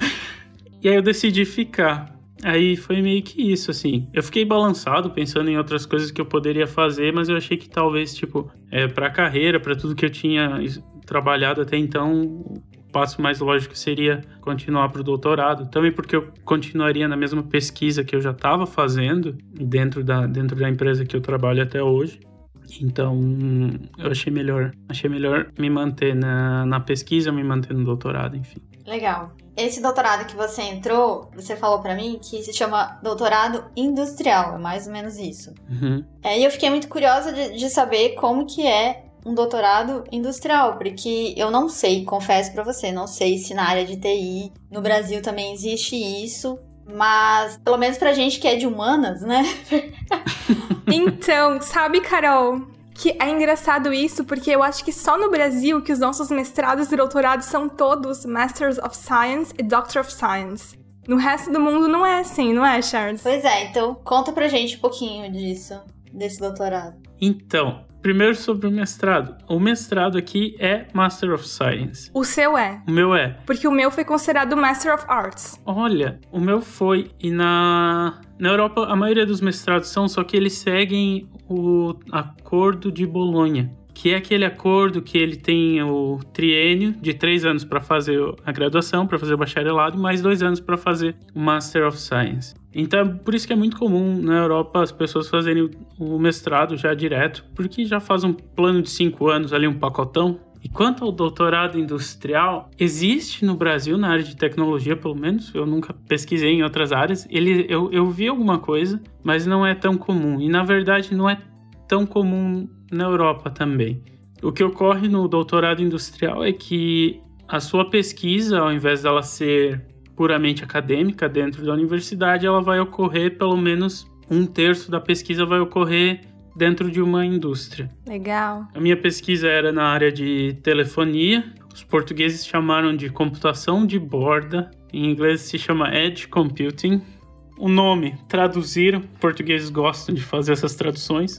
[SPEAKER 4] <laughs> e aí eu decidi ficar. Aí foi meio que isso, assim. Eu fiquei balançado pensando em outras coisas que eu poderia fazer, mas eu achei que talvez, tipo, é, pra carreira, para tudo que eu tinha trabalhado até então, passo mais lógico seria continuar para o doutorado, também porque eu continuaria na mesma pesquisa que eu já estava fazendo dentro da, dentro da empresa que eu trabalho até hoje. Então, eu achei melhor, achei melhor me manter na, na pesquisa, me manter no doutorado, enfim.
[SPEAKER 2] Legal. Esse doutorado que você entrou, você falou para mim que se chama doutorado industrial, é mais ou menos isso.
[SPEAKER 4] Uhum.
[SPEAKER 2] É, e eu fiquei muito curiosa de, de saber como que é um doutorado industrial, porque eu não sei, confesso para você, não sei se na área de TI no Brasil também existe isso, mas pelo menos pra gente que é de humanas, né? <laughs>
[SPEAKER 3] então, sabe, Carol, que é engraçado isso, porque eu acho que só no Brasil que os nossos mestrados e doutorados são todos Masters of Science e Doctor of Science. No resto do mundo não é assim, não é, Charles?
[SPEAKER 2] Pois é, então conta pra gente um pouquinho disso, desse doutorado.
[SPEAKER 4] Então, Primeiro sobre o mestrado. O mestrado aqui é Master of Science.
[SPEAKER 3] O seu é?
[SPEAKER 4] O meu é.
[SPEAKER 3] Porque o meu foi considerado Master of Arts.
[SPEAKER 4] Olha, o meu foi. E na, na Europa a maioria dos mestrados são, só que eles seguem o Acordo de Bolonha que é aquele acordo que ele tem o triênio de três anos para fazer a graduação, para fazer o bacharelado, e mais dois anos para fazer o Master of Science. Então, por isso que é muito comum na Europa as pessoas fazerem o mestrado já direto, porque já faz um plano de cinco anos ali, um pacotão. E quanto ao doutorado industrial, existe no Brasil, na área de tecnologia, pelo menos, eu nunca pesquisei em outras áreas. Ele, eu, eu vi alguma coisa, mas não é tão comum. E na verdade, não é tão comum na Europa também. O que ocorre no doutorado industrial é que a sua pesquisa, ao invés dela ser puramente acadêmica dentro da universidade, ela vai ocorrer pelo menos um terço da pesquisa vai ocorrer dentro de uma indústria.
[SPEAKER 3] Legal.
[SPEAKER 4] A minha pesquisa era na área de telefonia. Os portugueses chamaram de computação de borda. Em inglês se chama edge computing. O nome traduziram. Portugueses gostam de fazer essas traduções.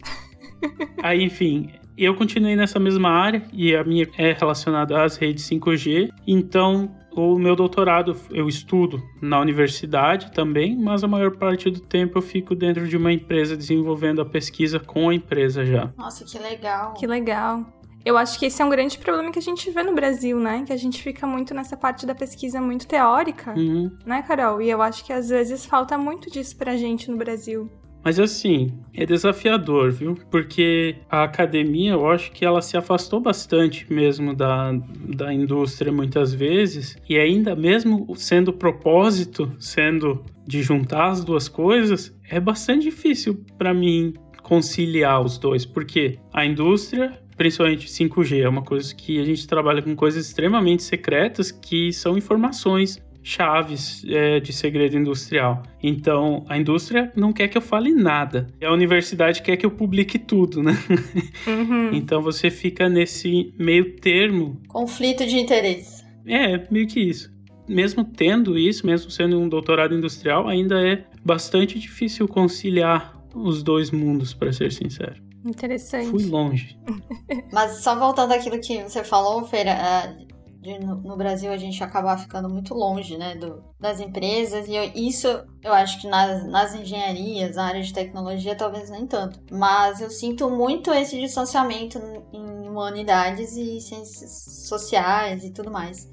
[SPEAKER 4] <laughs> Aí, enfim, eu continuei nessa mesma área e a minha é relacionada às redes 5G. Então, o meu doutorado eu estudo na universidade também, mas a maior parte do tempo eu fico dentro de uma empresa desenvolvendo a pesquisa com a empresa já.
[SPEAKER 2] Nossa, que legal.
[SPEAKER 3] Que legal. Eu acho que esse é um grande problema que a gente vê no Brasil, né? Que a gente fica muito nessa parte da pesquisa muito teórica,
[SPEAKER 4] uhum.
[SPEAKER 3] né, Carol? E eu acho que às vezes falta muito disso pra gente no Brasil.
[SPEAKER 4] Mas assim, é desafiador, viu? Porque a academia, eu acho que ela se afastou bastante mesmo da, da indústria muitas vezes, e ainda mesmo sendo propósito, sendo de juntar as duas coisas, é bastante difícil para mim conciliar os dois, porque a indústria principalmente 5G, é uma coisa que a gente trabalha com coisas extremamente secretas que são informações chaves é, de segredo industrial. Então, a indústria não quer que eu fale nada. E a universidade quer que eu publique tudo, né? <laughs> Uhum. então, você fica nesse meio termo.
[SPEAKER 2] Conflito de interesse.
[SPEAKER 4] É, meio que isso. Mesmo tendo isso, mesmo sendo um doutorado industrial, ainda é bastante difícil conciliar os dois mundos, para ser sincero.
[SPEAKER 3] Interessante.
[SPEAKER 4] Fui longe. <laughs>
[SPEAKER 2] Mas só voltando àquilo que você falou, Feira, é, de, no, no, Brasil a gente acabar ficando muito longe né, do, das empresas, e eu, isso eu acho que nas, nas engenharias, na área de tecnologia, talvez nem tanto. Mas eu sinto muito esse distanciamento em humanidades e ciências sociais e tudo mais.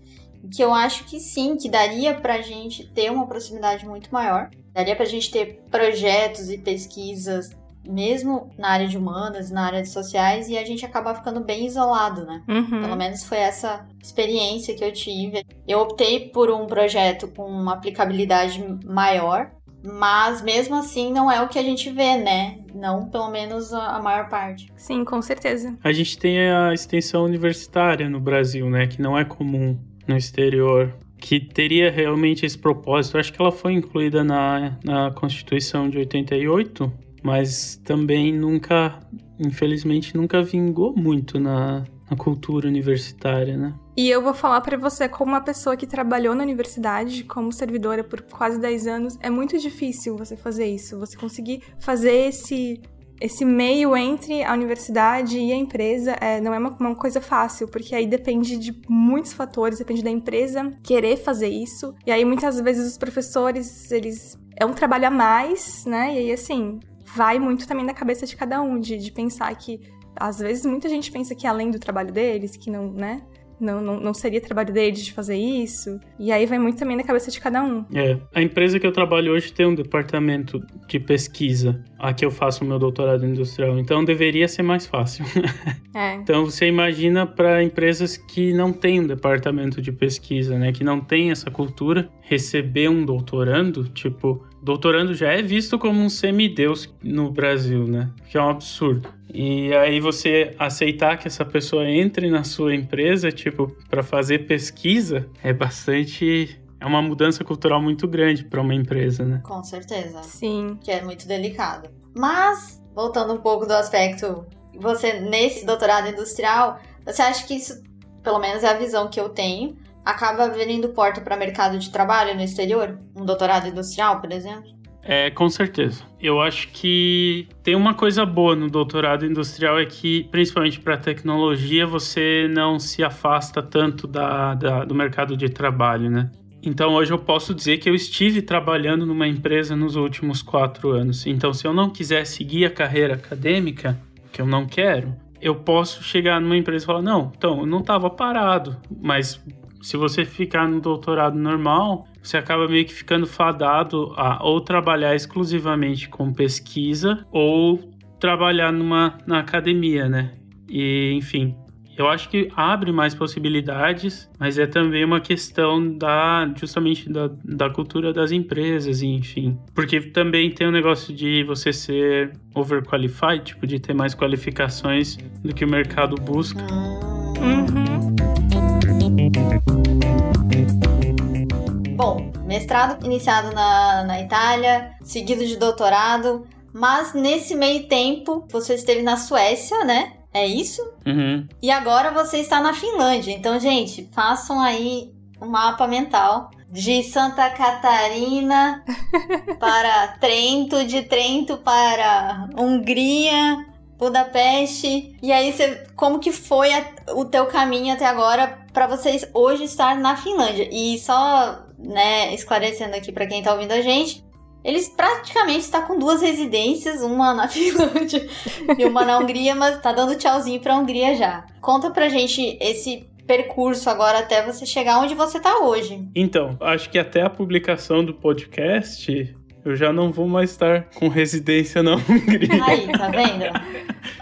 [SPEAKER 2] Que eu acho que sim, que daria pra gente ter uma proximidade muito maior. Daria pra gente ter projetos e pesquisas mesmo na área de humanas, na área de sociais, e a gente acaba ficando bem isolado, né? Uhum. Pelo menos foi essa experiência que eu tive. Eu optei por um projeto com uma aplicabilidade maior, mas mesmo assim não é o que a gente vê, né? Não, pelo menos a maior parte.
[SPEAKER 3] Sim, com certeza.
[SPEAKER 4] A gente tem a extensão universitária no Brasil, né? Que não é comum no exterior que teria realmente esse propósito. Eu acho que ela foi incluída na, na Constituição de 88, mas também nunca, infelizmente, nunca vingou muito na, na cultura universitária, né?
[SPEAKER 3] E eu vou falar para você, como uma pessoa que trabalhou na universidade, como servidora por quase 10 anos, é muito difícil você fazer isso, você conseguir fazer esse esse meio entre a universidade e a empresa é, não é uma, uma, coisa fácil, porque aí depende de muitos fatores, depende da empresa querer fazer isso. E aí muitas vezes os professores, eles é um trabalho a mais, né? E aí assim, vai muito também da cabeça de cada um, de, de pensar que às vezes muita gente pensa que além do trabalho deles, que não, né? Não, não, não seria trabalho deles de fazer isso. E aí vai muito também na cabeça de cada um.
[SPEAKER 4] É. A empresa que eu trabalho hoje tem um departamento de pesquisa. Aqui eu faço o meu doutorado industrial. Então deveria ser mais fácil. <laughs> É. então você imagina para empresas que não têm um departamento de pesquisa, né? Que não tem essa cultura, receber um doutorando, tipo, doutorando já é visto como um semideus no Brasil, né? Que é um absurdo. E aí você aceitar que essa pessoa entre na sua empresa, tipo, para fazer pesquisa, é bastante é uma mudança cultural muito grande para uma empresa, né?
[SPEAKER 2] Com certeza.
[SPEAKER 3] Sim.
[SPEAKER 2] Que é muito delicado. Mas, voltando um pouco do aspecto, você nesse doutorado industrial, você acha que isso, pelo menos é a visão que eu tenho, acaba abrindo porta para mercado de trabalho no exterior? Um doutorado industrial, por exemplo?
[SPEAKER 4] É, com certeza. Eu acho que tem uma coisa boa no doutorado industrial é que, principalmente para tecnologia, você não se afasta tanto da, da, do mercado de trabalho, né? Então hoje eu posso dizer que eu estive trabalhando numa empresa nos últimos quatro anos. Então, se eu não quiser seguir a carreira acadêmica, que eu não quero, eu posso chegar numa empresa e falar: não, então, eu não estava parado, mas se você ficar no doutorado normal, você acaba meio que ficando fadado a ou trabalhar exclusivamente com pesquisa ou trabalhar numa na academia, né? E, enfim, eu acho que abre mais possibilidades, mas é também uma questão da justamente da, da cultura das empresas, enfim. Porque também tem o um negócio de você ser overqualified, tipo, de ter mais qualificações do que o mercado busca.
[SPEAKER 3] Uhum.
[SPEAKER 2] Mestrado iniciado na, na Itália, seguido de doutorado, mas nesse meio tempo você esteve na Suécia, né? É isso?
[SPEAKER 4] Uhum.
[SPEAKER 2] E agora você está na Finlândia. Então, gente, façam aí um mapa mental de Santa Catarina <laughs> para Trento, de Trento para Hungria, Budapeste. E aí, você, como que foi a, o teu caminho até agora para vocês hoje estar na Finlândia? E só, né, esclarecendo aqui para quem tá ouvindo a gente, eles praticamente estão com duas residências, uma na <laughs> Finlândia e uma na Hungria, mas tá dando tchauzinho pra Hungria já. Conta pra gente esse percurso agora até você chegar onde você tá hoje.
[SPEAKER 4] Então, acho que até a publicação do podcast eu já não vou mais estar com residência na <laughs> Hungria.
[SPEAKER 2] Aí, tá vendo?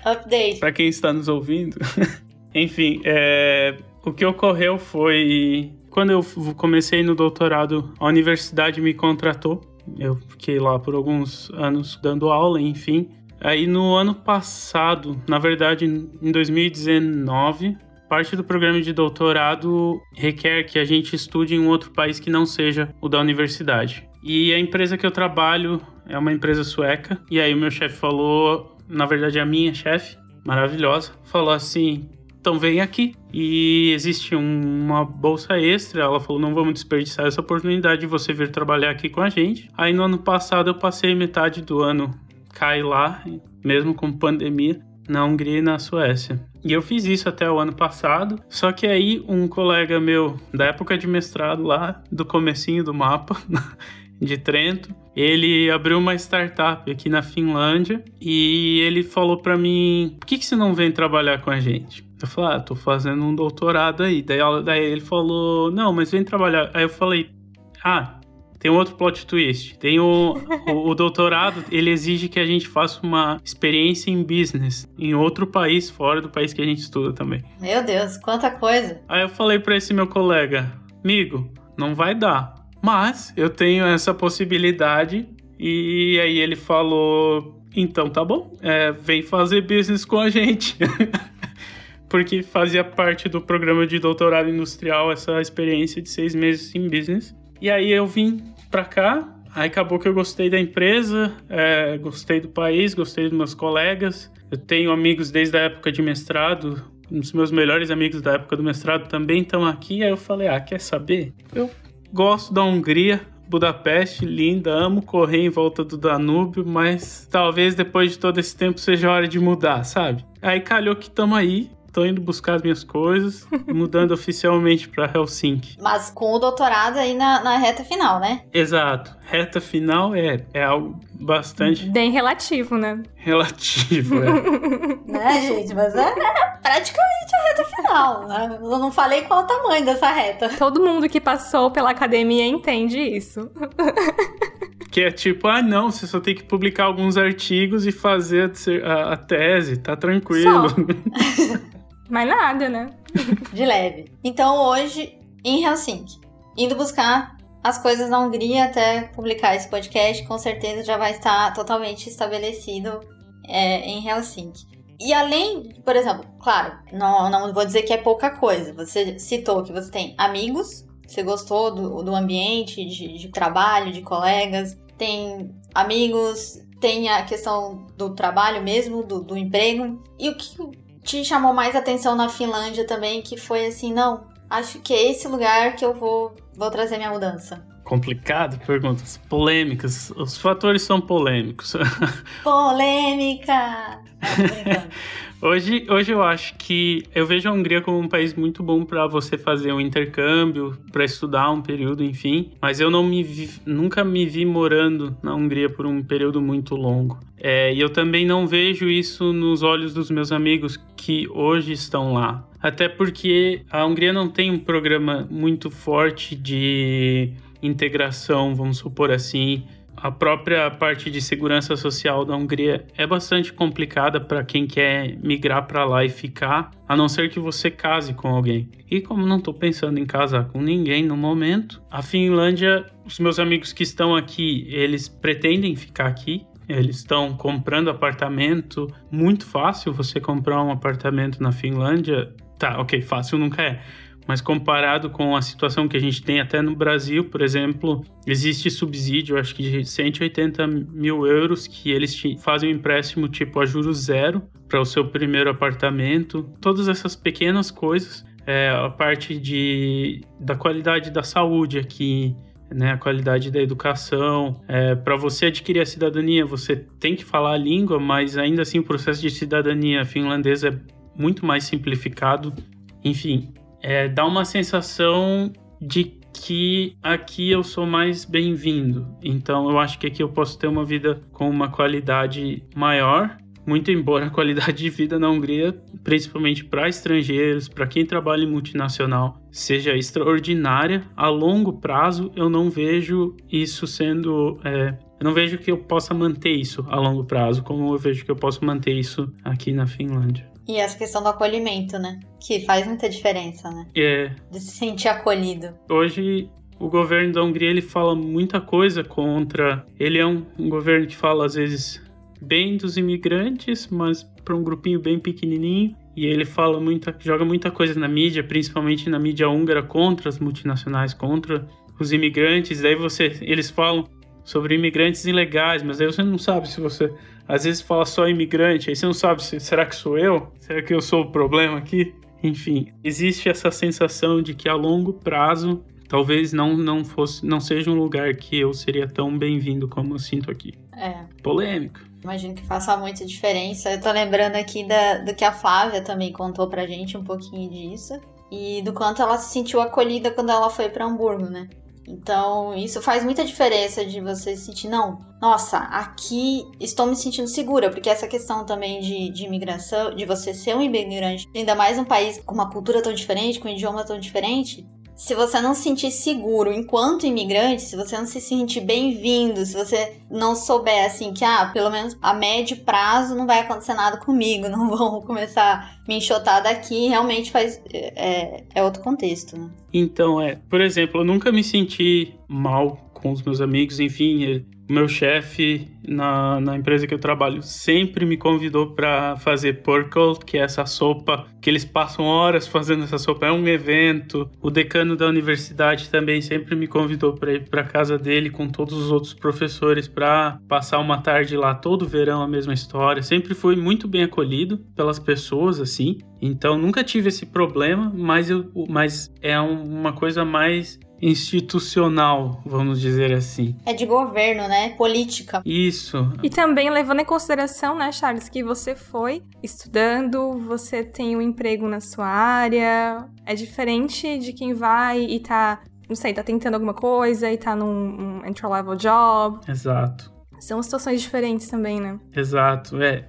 [SPEAKER 2] Update.
[SPEAKER 4] Para quem está nos ouvindo. <laughs> Enfim, é, o que ocorreu foi quando eu comecei no doutorado, a universidade me contratou. Eu fiquei lá por alguns anos dando aula, enfim. Aí no ano passado, na verdade em 2019, parte do programa de doutorado requer que a gente estude em um outro país que não seja o da universidade. E a empresa que eu trabalho é uma empresa sueca. E aí o meu chefe falou, na verdade a minha chefe, maravilhosa, falou assim: então vem aqui. E existe uma bolsa extra. Ela falou: não vamos desperdiçar essa oportunidade de você vir trabalhar aqui com a gente. Aí no ano passado eu passei metade do ano cai lá, mesmo com pandemia, na Hungria e na Suécia. E eu fiz isso até o ano passado, só que aí um colega meu da época de mestrado lá, do comecinho do mapa, <laughs> de Trento, ele abriu uma startup aqui na Finlândia e ele falou para mim: por que, que você não vem trabalhar com a gente? Eu falei, ah, tô fazendo um doutorado aí. Daí, daí ele falou, não, mas vem trabalhar. Aí eu falei, ah, tem outro plot twist. Tem o, o, o, doutorado, ele exige que a gente faça uma experiência em business em outro país, fora do país que a gente estuda também.
[SPEAKER 2] Meu Deus, quanta coisa.
[SPEAKER 4] Aí eu falei para esse meu colega, amigo, não vai dar. Mas eu tenho essa possibilidade. E aí ele falou: então tá bom, é, vem fazer business com a gente. <laughs> Porque fazia parte do programa de doutorado industrial essa experiência de seis meses em business. E aí eu vim pra cá, aí acabou que eu gostei da empresa, é, gostei do país, gostei dos meus colegas. Eu tenho amigos desde a época de mestrado, um dos meus melhores amigos da época do mestrado também estão aqui. Aí eu falei: ah, quer saber? Eu Gosto da Hungria, Budapeste, linda, amo correr em volta do Danúbio, mas talvez depois de todo esse tempo seja hora de mudar, sabe? Aí calhou que estamos aí, tô indo buscar as minhas coisas, <laughs> mudando oficialmente para Helsinki.
[SPEAKER 2] Mas com o doutorado aí na, na, reta final, né?
[SPEAKER 4] Exato. Reta final é, é algo bastante.
[SPEAKER 3] Bem relativo, né?
[SPEAKER 4] Relativo, é. <laughs>
[SPEAKER 2] né, gente? Mas é, é praticamente a reta final. Né? Eu não falei qual o tamanho dessa reta.
[SPEAKER 3] Todo mundo que passou pela academia entende isso. <laughs>
[SPEAKER 4] Que é tipo, ah, não, você só tem que publicar alguns artigos e fazer a, a tese, tá tranquilo.
[SPEAKER 3] Mais nada, né?
[SPEAKER 2] De leve. Então hoje, em Helsinki, indo buscar as coisas na Hungria até publicar esse podcast, com certeza já vai estar totalmente estabelecido é, em Helsinki. E além, por exemplo, claro, não, não vou dizer que é pouca coisa. Você citou que você tem amigos, você gostou do, do ambiente de, de trabalho, de colegas, tem amigos, tem a questão do trabalho mesmo, do, do emprego. E o que te chamou mais atenção na Finlândia também, que foi assim, não, acho que é esse lugar que eu vou, vou trazer minha mudança?
[SPEAKER 4] Complicado, perguntas polêmicas. Os fatores são polêmicos. <laughs>
[SPEAKER 2] Polêmica! <laughs>
[SPEAKER 4] hoje, hoje eu acho que eu vejo a Hungria como um país muito bom para você fazer um intercâmbio, para estudar um período, enfim. Mas eu não me vi, nunca me vi morando na Hungria por um período muito longo. É, e eu também não vejo isso nos olhos dos meus amigos que hoje estão lá. Até porque a Hungria não tem um programa muito forte de integração, vamos supor assim. A própria parte de segurança social da Hungria é bastante complicada para quem quer migrar para lá e ficar, a não ser que você case com alguém. E como não estou pensando em casar com ninguém no momento, a Finlândia, os meus amigos que estão aqui, eles pretendem ficar aqui, eles estão comprando apartamento. Muito fácil você comprar um apartamento na Finlândia. Tá, ok, fácil nunca é. Mas comparado com a situação que a gente tem até no Brasil, por exemplo, existe subsídio, acho que de 180 mil euros, que eles fazem um empréstimo tipo a juros zero para o seu primeiro apartamento. Todas essas pequenas coisas, é, a parte de, da qualidade da saúde aqui, né, a qualidade da educação. É, para você adquirir a cidadania, você tem que falar a língua, mas ainda assim o processo de cidadania finlandesa é muito mais simplificado. Enfim, é, dá uma sensação de que aqui eu sou mais bem-vindo. Então eu acho que aqui eu posso ter uma vida com uma qualidade maior. Muito embora a qualidade de vida na Hungria, principalmente para estrangeiros, para quem trabalha em multinacional, seja extraordinária, a longo prazo eu não vejo isso sendo é, eu não vejo que eu possa manter isso a longo prazo, como eu vejo que eu posso manter isso aqui na Finlândia.
[SPEAKER 2] E essa questão do acolhimento, né? Que faz muita diferença, né?
[SPEAKER 4] É.
[SPEAKER 2] De se sentir acolhido.
[SPEAKER 4] Hoje o governo da Hungria ele fala muita coisa contra. Ele é um, um governo que fala às vezes bem dos imigrantes, mas para um grupinho bem pequenininho. E ele fala muita, joga muita coisa na mídia, principalmente na mídia húngara, contra as multinacionais, contra os imigrantes. Daí você, eles falam sobre imigrantes ilegais, mas aí você não sabe se você às vezes fala só imigrante, aí você não sabe se será que sou eu? Será que eu sou o problema aqui? Enfim, existe essa sensação de que a longo prazo talvez não não fosse não seja um lugar que eu seria tão bem-vindo como eu sinto aqui.
[SPEAKER 2] É.
[SPEAKER 4] Polêmico.
[SPEAKER 2] Imagino que faça muita diferença. Eu tô lembrando aqui da, do que a Flávia também contou pra gente um pouquinho disso. E do quanto ela se sentiu acolhida quando ela foi para Hamburgo, né? Então, isso faz muita diferença de você sentir, não, nossa, aqui estou me sentindo segura, porque essa questão também de, de imigração, de você ser um imigrante, ainda mais um país com uma cultura tão diferente, com um idioma tão diferente, se você não se sentir seguro enquanto imigrante, se você não se sentir bem-vindo, se você não souber assim que, ah, pelo menos a médio prazo não vai acontecer nada comigo, <laughs> não vão começar a me enxotar daqui, realmente faz. É, é outro contexto, né?
[SPEAKER 4] Então, é. Por exemplo, eu nunca me senti mal com os meus amigos, enfim, meu chefe na, na empresa que eu trabalho sempre me convidou para fazer porkol, que é essa sopa que eles passam horas fazendo essa sopa. É um evento. O decano da universidade também sempre me convidou para ir para casa dele com todos os outros professores para passar uma tarde lá todo verão a mesma história. Sempre fui muito bem acolhido pelas pessoas assim. Então nunca tive esse problema, mas eu, mas é uma coisa mais institucional, vamos dizer assim.
[SPEAKER 2] É de governo, né? Política.
[SPEAKER 4] Isso.
[SPEAKER 3] E também levando em consideração, né, Charles, que você foi estudando, você tem um emprego na sua área, é diferente de quem vai e tá, não sei, tá tentando alguma coisa e tá num um entry-level job.
[SPEAKER 4] Exato.
[SPEAKER 3] São situações diferentes também, né?
[SPEAKER 4] Exato, é.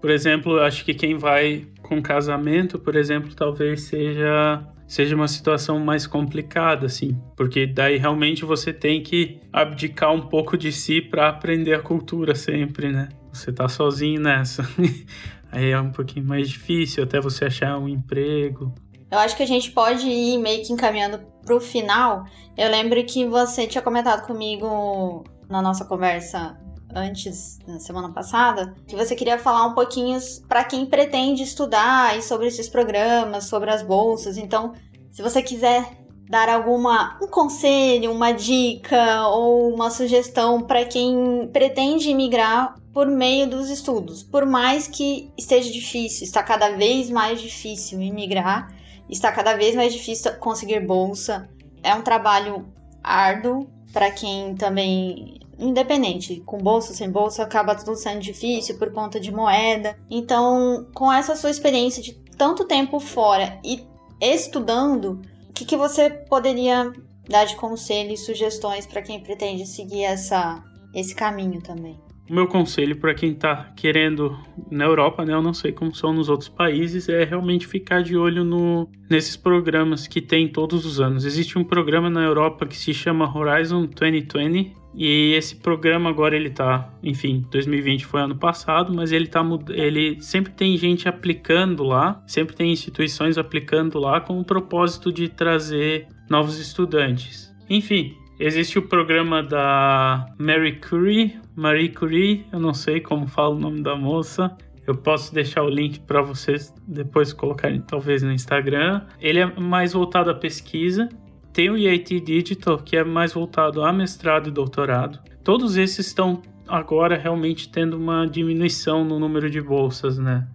[SPEAKER 4] Por exemplo, acho que quem vai com casamento, por exemplo, talvez seja seja uma situação mais complicada, assim, porque daí realmente você tem que abdicar um pouco de si para aprender a cultura sempre, né? Você tá sozinho nessa. <laughs> Aí é um pouquinho mais difícil até você achar um emprego.
[SPEAKER 2] Eu acho que a gente pode ir meio que encaminhando pro final. Eu lembro que você tinha comentado comigo na nossa conversa antes, na semana passada, que você queria falar um pouquinho para quem pretende estudar e sobre esses programas, sobre as bolsas. Então, se você quiser dar alguma um conselho, uma dica ou uma sugestão para quem pretende imigrar por meio dos estudos, por mais que esteja difícil, está cada vez mais difícil imigrar, está cada vez mais difícil conseguir bolsa. É um trabalho árduo para quem também independente, com bolsa ou sem bolsa, acaba tudo sendo difícil por conta de moeda. Então, com essa sua experiência de tanto tempo fora e estudando, o que, que você poderia dar de conselho e sugestões para quem pretende seguir essa, esse caminho também?
[SPEAKER 4] Meu conselho para quem está querendo na Europa, né, eu não sei como são nos outros países, é realmente ficar de olho no, nesses programas que tem todos os anos. Existe um programa na Europa que se chama Horizon 2020, e esse programa agora ele tá, enfim, 2020 foi ano passado, mas ele tá ele sempre tem gente aplicando lá, sempre tem instituições aplicando lá com o propósito de trazer novos estudantes. Enfim, existe o programa da Marie Curie, Marie Curie, eu não sei como fala o nome da moça. Eu posso deixar o link para vocês depois colocarem talvez no Instagram. Ele é mais voltado à pesquisa tem o IIT Digital, que é mais voltado a mestrado e doutorado. Todos esses estão agora realmente tendo uma diminuição no número de bolsas, né?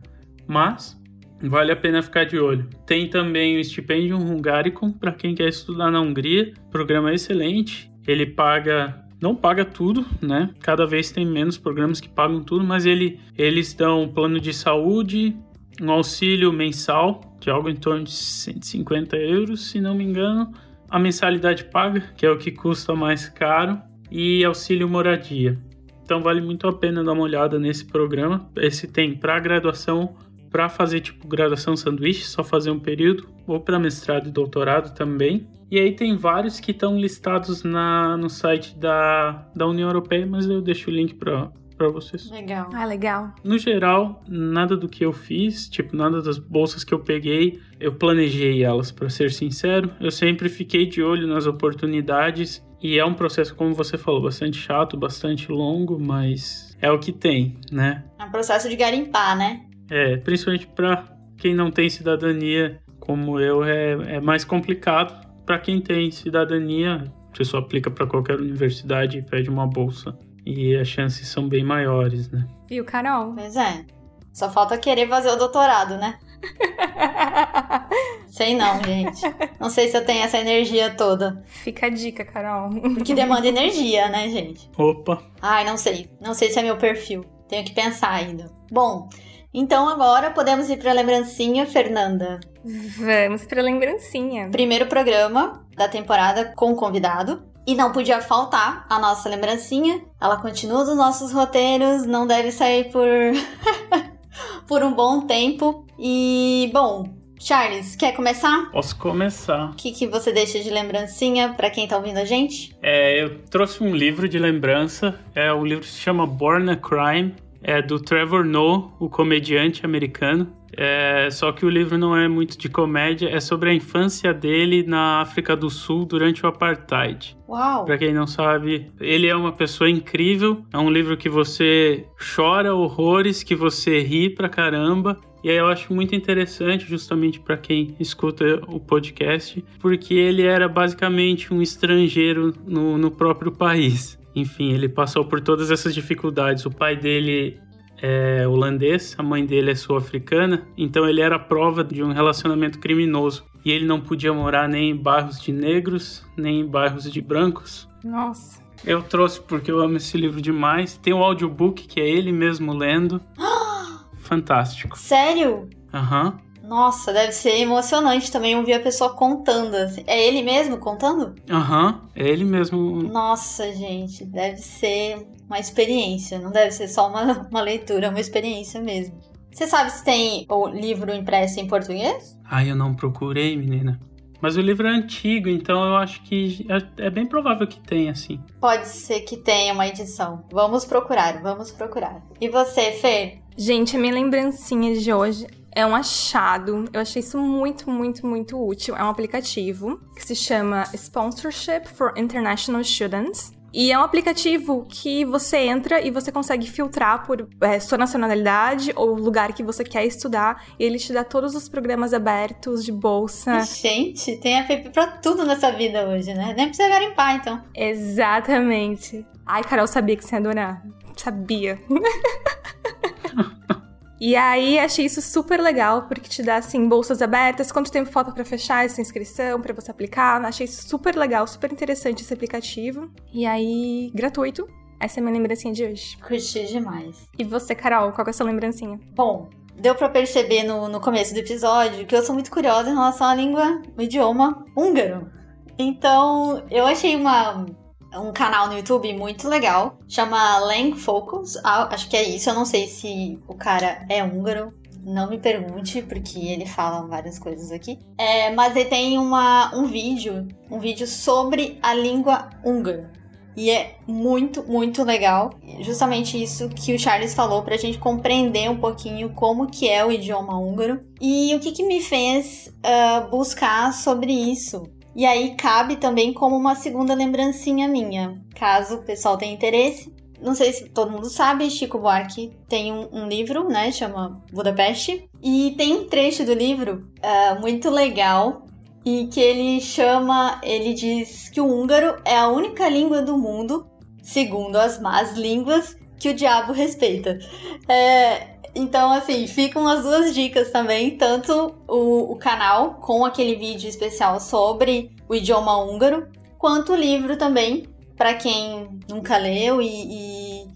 [SPEAKER 4] Mas vale a pena ficar de olho. Tem também o Stipendium Hungaricum para quem quer estudar na Hungria. Programa excelente. Ele paga não paga tudo, né? Cada vez tem menos programas que pagam tudo, mas ele, eles dão plano de saúde, um auxílio mensal de algo em torno de 150 euros, se não me engano, a mensalidade paga, que é o que custa mais caro, e auxílio moradia. Então vale muito a pena dar uma olhada nesse programa. Esse tem para graduação para fazer tipo graduação sanduíche, só fazer um período, ou para mestrado e doutorado também. E aí tem vários que estão listados na, no site da, da União Europeia, mas eu deixo o link para para vocês.
[SPEAKER 2] Legal.
[SPEAKER 3] Ah, legal.
[SPEAKER 4] No geral, nada do que eu fiz, tipo, nada das bolsas que eu peguei, eu planejei elas, para ser sincero. Eu sempre fiquei de olho nas oportunidades e é um processo, como você falou, bastante chato, bastante longo, mas é o que tem, né?
[SPEAKER 2] É um processo de garimpar, né?
[SPEAKER 4] É, principalmente para quem não tem cidadania, como eu, é, é mais complicado. Para quem tem cidadania, você só aplica para qualquer universidade e pede uma bolsa e as chances são bem maiores, né?
[SPEAKER 3] Viu, Carol?
[SPEAKER 2] Pois é. Só falta querer fazer o doutorado, né? <laughs> sei não, gente. Não sei se eu tenho essa energia toda.
[SPEAKER 3] Fica a dica, Carol.
[SPEAKER 2] Porque demanda energia, né, gente?
[SPEAKER 4] Opa!
[SPEAKER 2] Ai, não sei. Não sei se é meu perfil. Tenho que pensar ainda. Bom, então agora podemos ir para a lembrancinha, Fernanda.
[SPEAKER 3] Vamos para a lembrancinha.
[SPEAKER 2] Primeiro programa da temporada com convidado. E não podia faltar a nossa lembrancinha. Ela continua nos nossos roteiros, não deve sair por <laughs> por um bom tempo. E bom, Charles, quer começar?
[SPEAKER 4] Posso começar.
[SPEAKER 2] O que, que você deixa de lembrancinha para quem tá ouvindo a gente?
[SPEAKER 4] É, eu trouxe um livro de lembrança. É o livro se chama Born a Crime. É do Trevor Noah, o comediante americano. É, só que o livro não é muito de comédia, é sobre a infância dele na África do Sul durante o apartheid.
[SPEAKER 2] Uau!
[SPEAKER 4] Para quem não sabe, ele é uma pessoa incrível. É um livro que você chora horrores, que você ri pra caramba. E aí eu acho muito interessante, justamente para quem escuta o podcast, porque ele era basicamente um estrangeiro no, no próprio país. Enfim, ele passou por todas essas dificuldades. O pai dele é holandês, a mãe dele é sul-africana, então ele era prova de um relacionamento criminoso. E ele não podia morar nem em bairros de negros, nem em bairros de brancos.
[SPEAKER 3] Nossa.
[SPEAKER 4] Eu trouxe porque eu amo esse livro demais. Tem um audiobook que é ele mesmo lendo. <gasps> Fantástico.
[SPEAKER 2] Sério?
[SPEAKER 4] Aham. Uhum.
[SPEAKER 2] Nossa, deve ser emocionante também ouvir a pessoa contando. Assim. É ele mesmo contando?
[SPEAKER 4] Aham, uhum, é ele mesmo.
[SPEAKER 2] Nossa, gente, deve ser uma experiência. Não deve ser só uma, <laughs> uma leitura, é uma experiência mesmo. Você sabe se tem o livro impresso em português?
[SPEAKER 4] Ah, eu não procurei, menina. Mas o livro é antigo, então eu acho que é, é bem provável que tenha, sim.
[SPEAKER 2] Pode ser que tenha uma edição. Vamos procurar, vamos procurar. E você, Fer?
[SPEAKER 3] Gente, a minha lembrancinha de hoje é um achado. Eu achei isso muito, muito, muito útil. É um aplicativo que se chama Sponsorship for International Students. E é um aplicativo que você entra e você consegue filtrar por é, sua nacionalidade ou lugar que você quer estudar. E ele te dá todos os programas abertos de bolsa.
[SPEAKER 2] Gente, tem app pra tudo nessa vida hoje, né? Nem precisa garimpar, então.
[SPEAKER 3] Exatamente. Ai, Carol, sabia que você ia adorar. Sabia. <laughs> E aí achei isso super legal, porque te dá assim bolsas abertas, quanto tempo falta para fechar essa inscrição, para você aplicar. Achei isso super legal, super interessante esse aplicativo. E aí, gratuito. Essa é a minha lembrancinha de hoje.
[SPEAKER 2] Curti demais.
[SPEAKER 3] E você, Carol, qual é a sua lembrancinha?
[SPEAKER 2] Bom, deu para perceber no, no começo do episódio que eu sou muito curiosa em relação à língua, o idioma húngaro. Então, eu achei uma um canal no YouTube muito legal, chama Lang Focus, ah, acho que é isso, eu não sei se o cara é húngaro, não me pergunte, porque ele fala várias coisas aqui. É, mas ele tem uma, um vídeo, um vídeo sobre a língua húngara. E é muito, muito legal. Justamente isso que o Charles falou pra gente compreender um pouquinho como que é o idioma húngaro. E o que, que me fez uh, buscar sobre isso. E aí cabe também como uma segunda lembrancinha minha, caso o pessoal tenha interesse. Não sei se todo mundo sabe, Chico Buarque tem um, um livro, né? Chama Budapeste. E tem um trecho do livro uh, muito legal e que ele chama, ele diz que o húngaro é a única língua do mundo, segundo as más línguas, que o diabo respeita. É, então, assim, ficam as duas dicas também, tanto o, o canal com aquele vídeo especial sobre o idioma húngaro, quanto o livro também, para quem nunca leu e, e,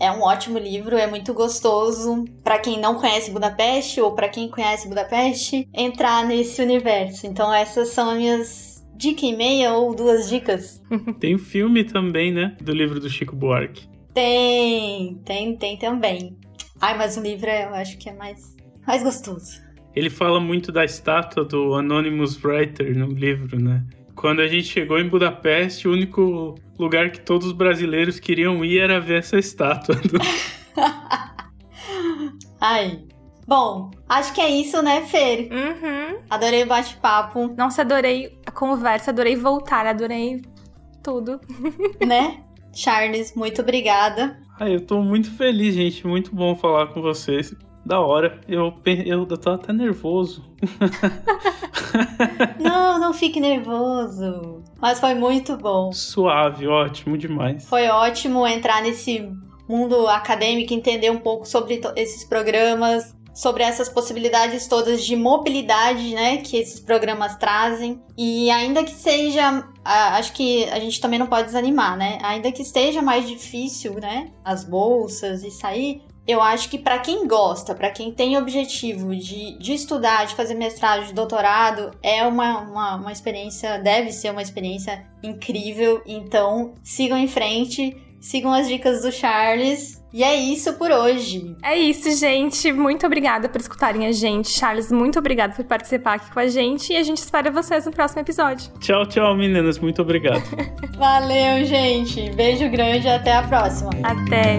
[SPEAKER 2] é um ótimo livro, é muito gostoso para quem não conhece Budapeste ou para quem conhece Budapeste entrar nesse universo. Então essas são as minhas dica e meia ou duas dicas. <laughs>
[SPEAKER 4] Tem filme também, né, do livro do Chico Buarque.
[SPEAKER 2] Tem, tem, tem também. Ai, mas o livro eu acho que é mais, mais gostoso.
[SPEAKER 4] Ele fala muito da estátua do Anonymous Writer no livro, né? Quando a gente chegou em Budapeste, o único lugar que todos os brasileiros queriam ir era ver essa estátua. Do... <laughs>
[SPEAKER 2] Ai. Bom, acho que é isso, né, Fer?
[SPEAKER 3] Uhum.
[SPEAKER 2] Adorei o bate-papo.
[SPEAKER 3] Nossa, adorei a conversa, adorei voltar, adorei tudo. <laughs>
[SPEAKER 2] né? Charles, muito obrigada.
[SPEAKER 4] Ai, eu tô muito feliz, gente. Muito bom falar com vocês. Da hora. Eu, eu, eu tô até nervoso. <laughs>
[SPEAKER 2] não, não fique nervoso. Mas foi muito bom.
[SPEAKER 4] Suave, ótimo demais.
[SPEAKER 2] Foi ótimo entrar nesse mundo acadêmico, entender um pouco sobre esses programas, sobre essas possibilidades todas de mobilidade, né, que esses programas trazem. E ainda que seja, acho que a gente também não pode desanimar, né? Ainda que esteja mais difícil, né, as bolsas e sair, eu acho que para quem gosta, para quem tem objetivo de, de estudar, de fazer mestrado, de doutorado, é uma, uma, uma experiência, deve ser uma experiência incrível. Então, sigam em frente, sigam as dicas do Charles. E é isso por hoje.
[SPEAKER 3] É isso, gente. Muito obrigada por escutarem a gente. Charles, muito obrigada por participar aqui com a gente. E a gente espera vocês no próximo episódio.
[SPEAKER 4] Tchau, tchau, meninas. Muito obrigado. <laughs>
[SPEAKER 2] Valeu, gente. Beijo grande e até a próxima.
[SPEAKER 3] Até.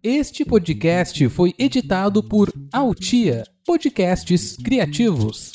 [SPEAKER 5] Este podcast foi editado por Altia Podcasts Criativos.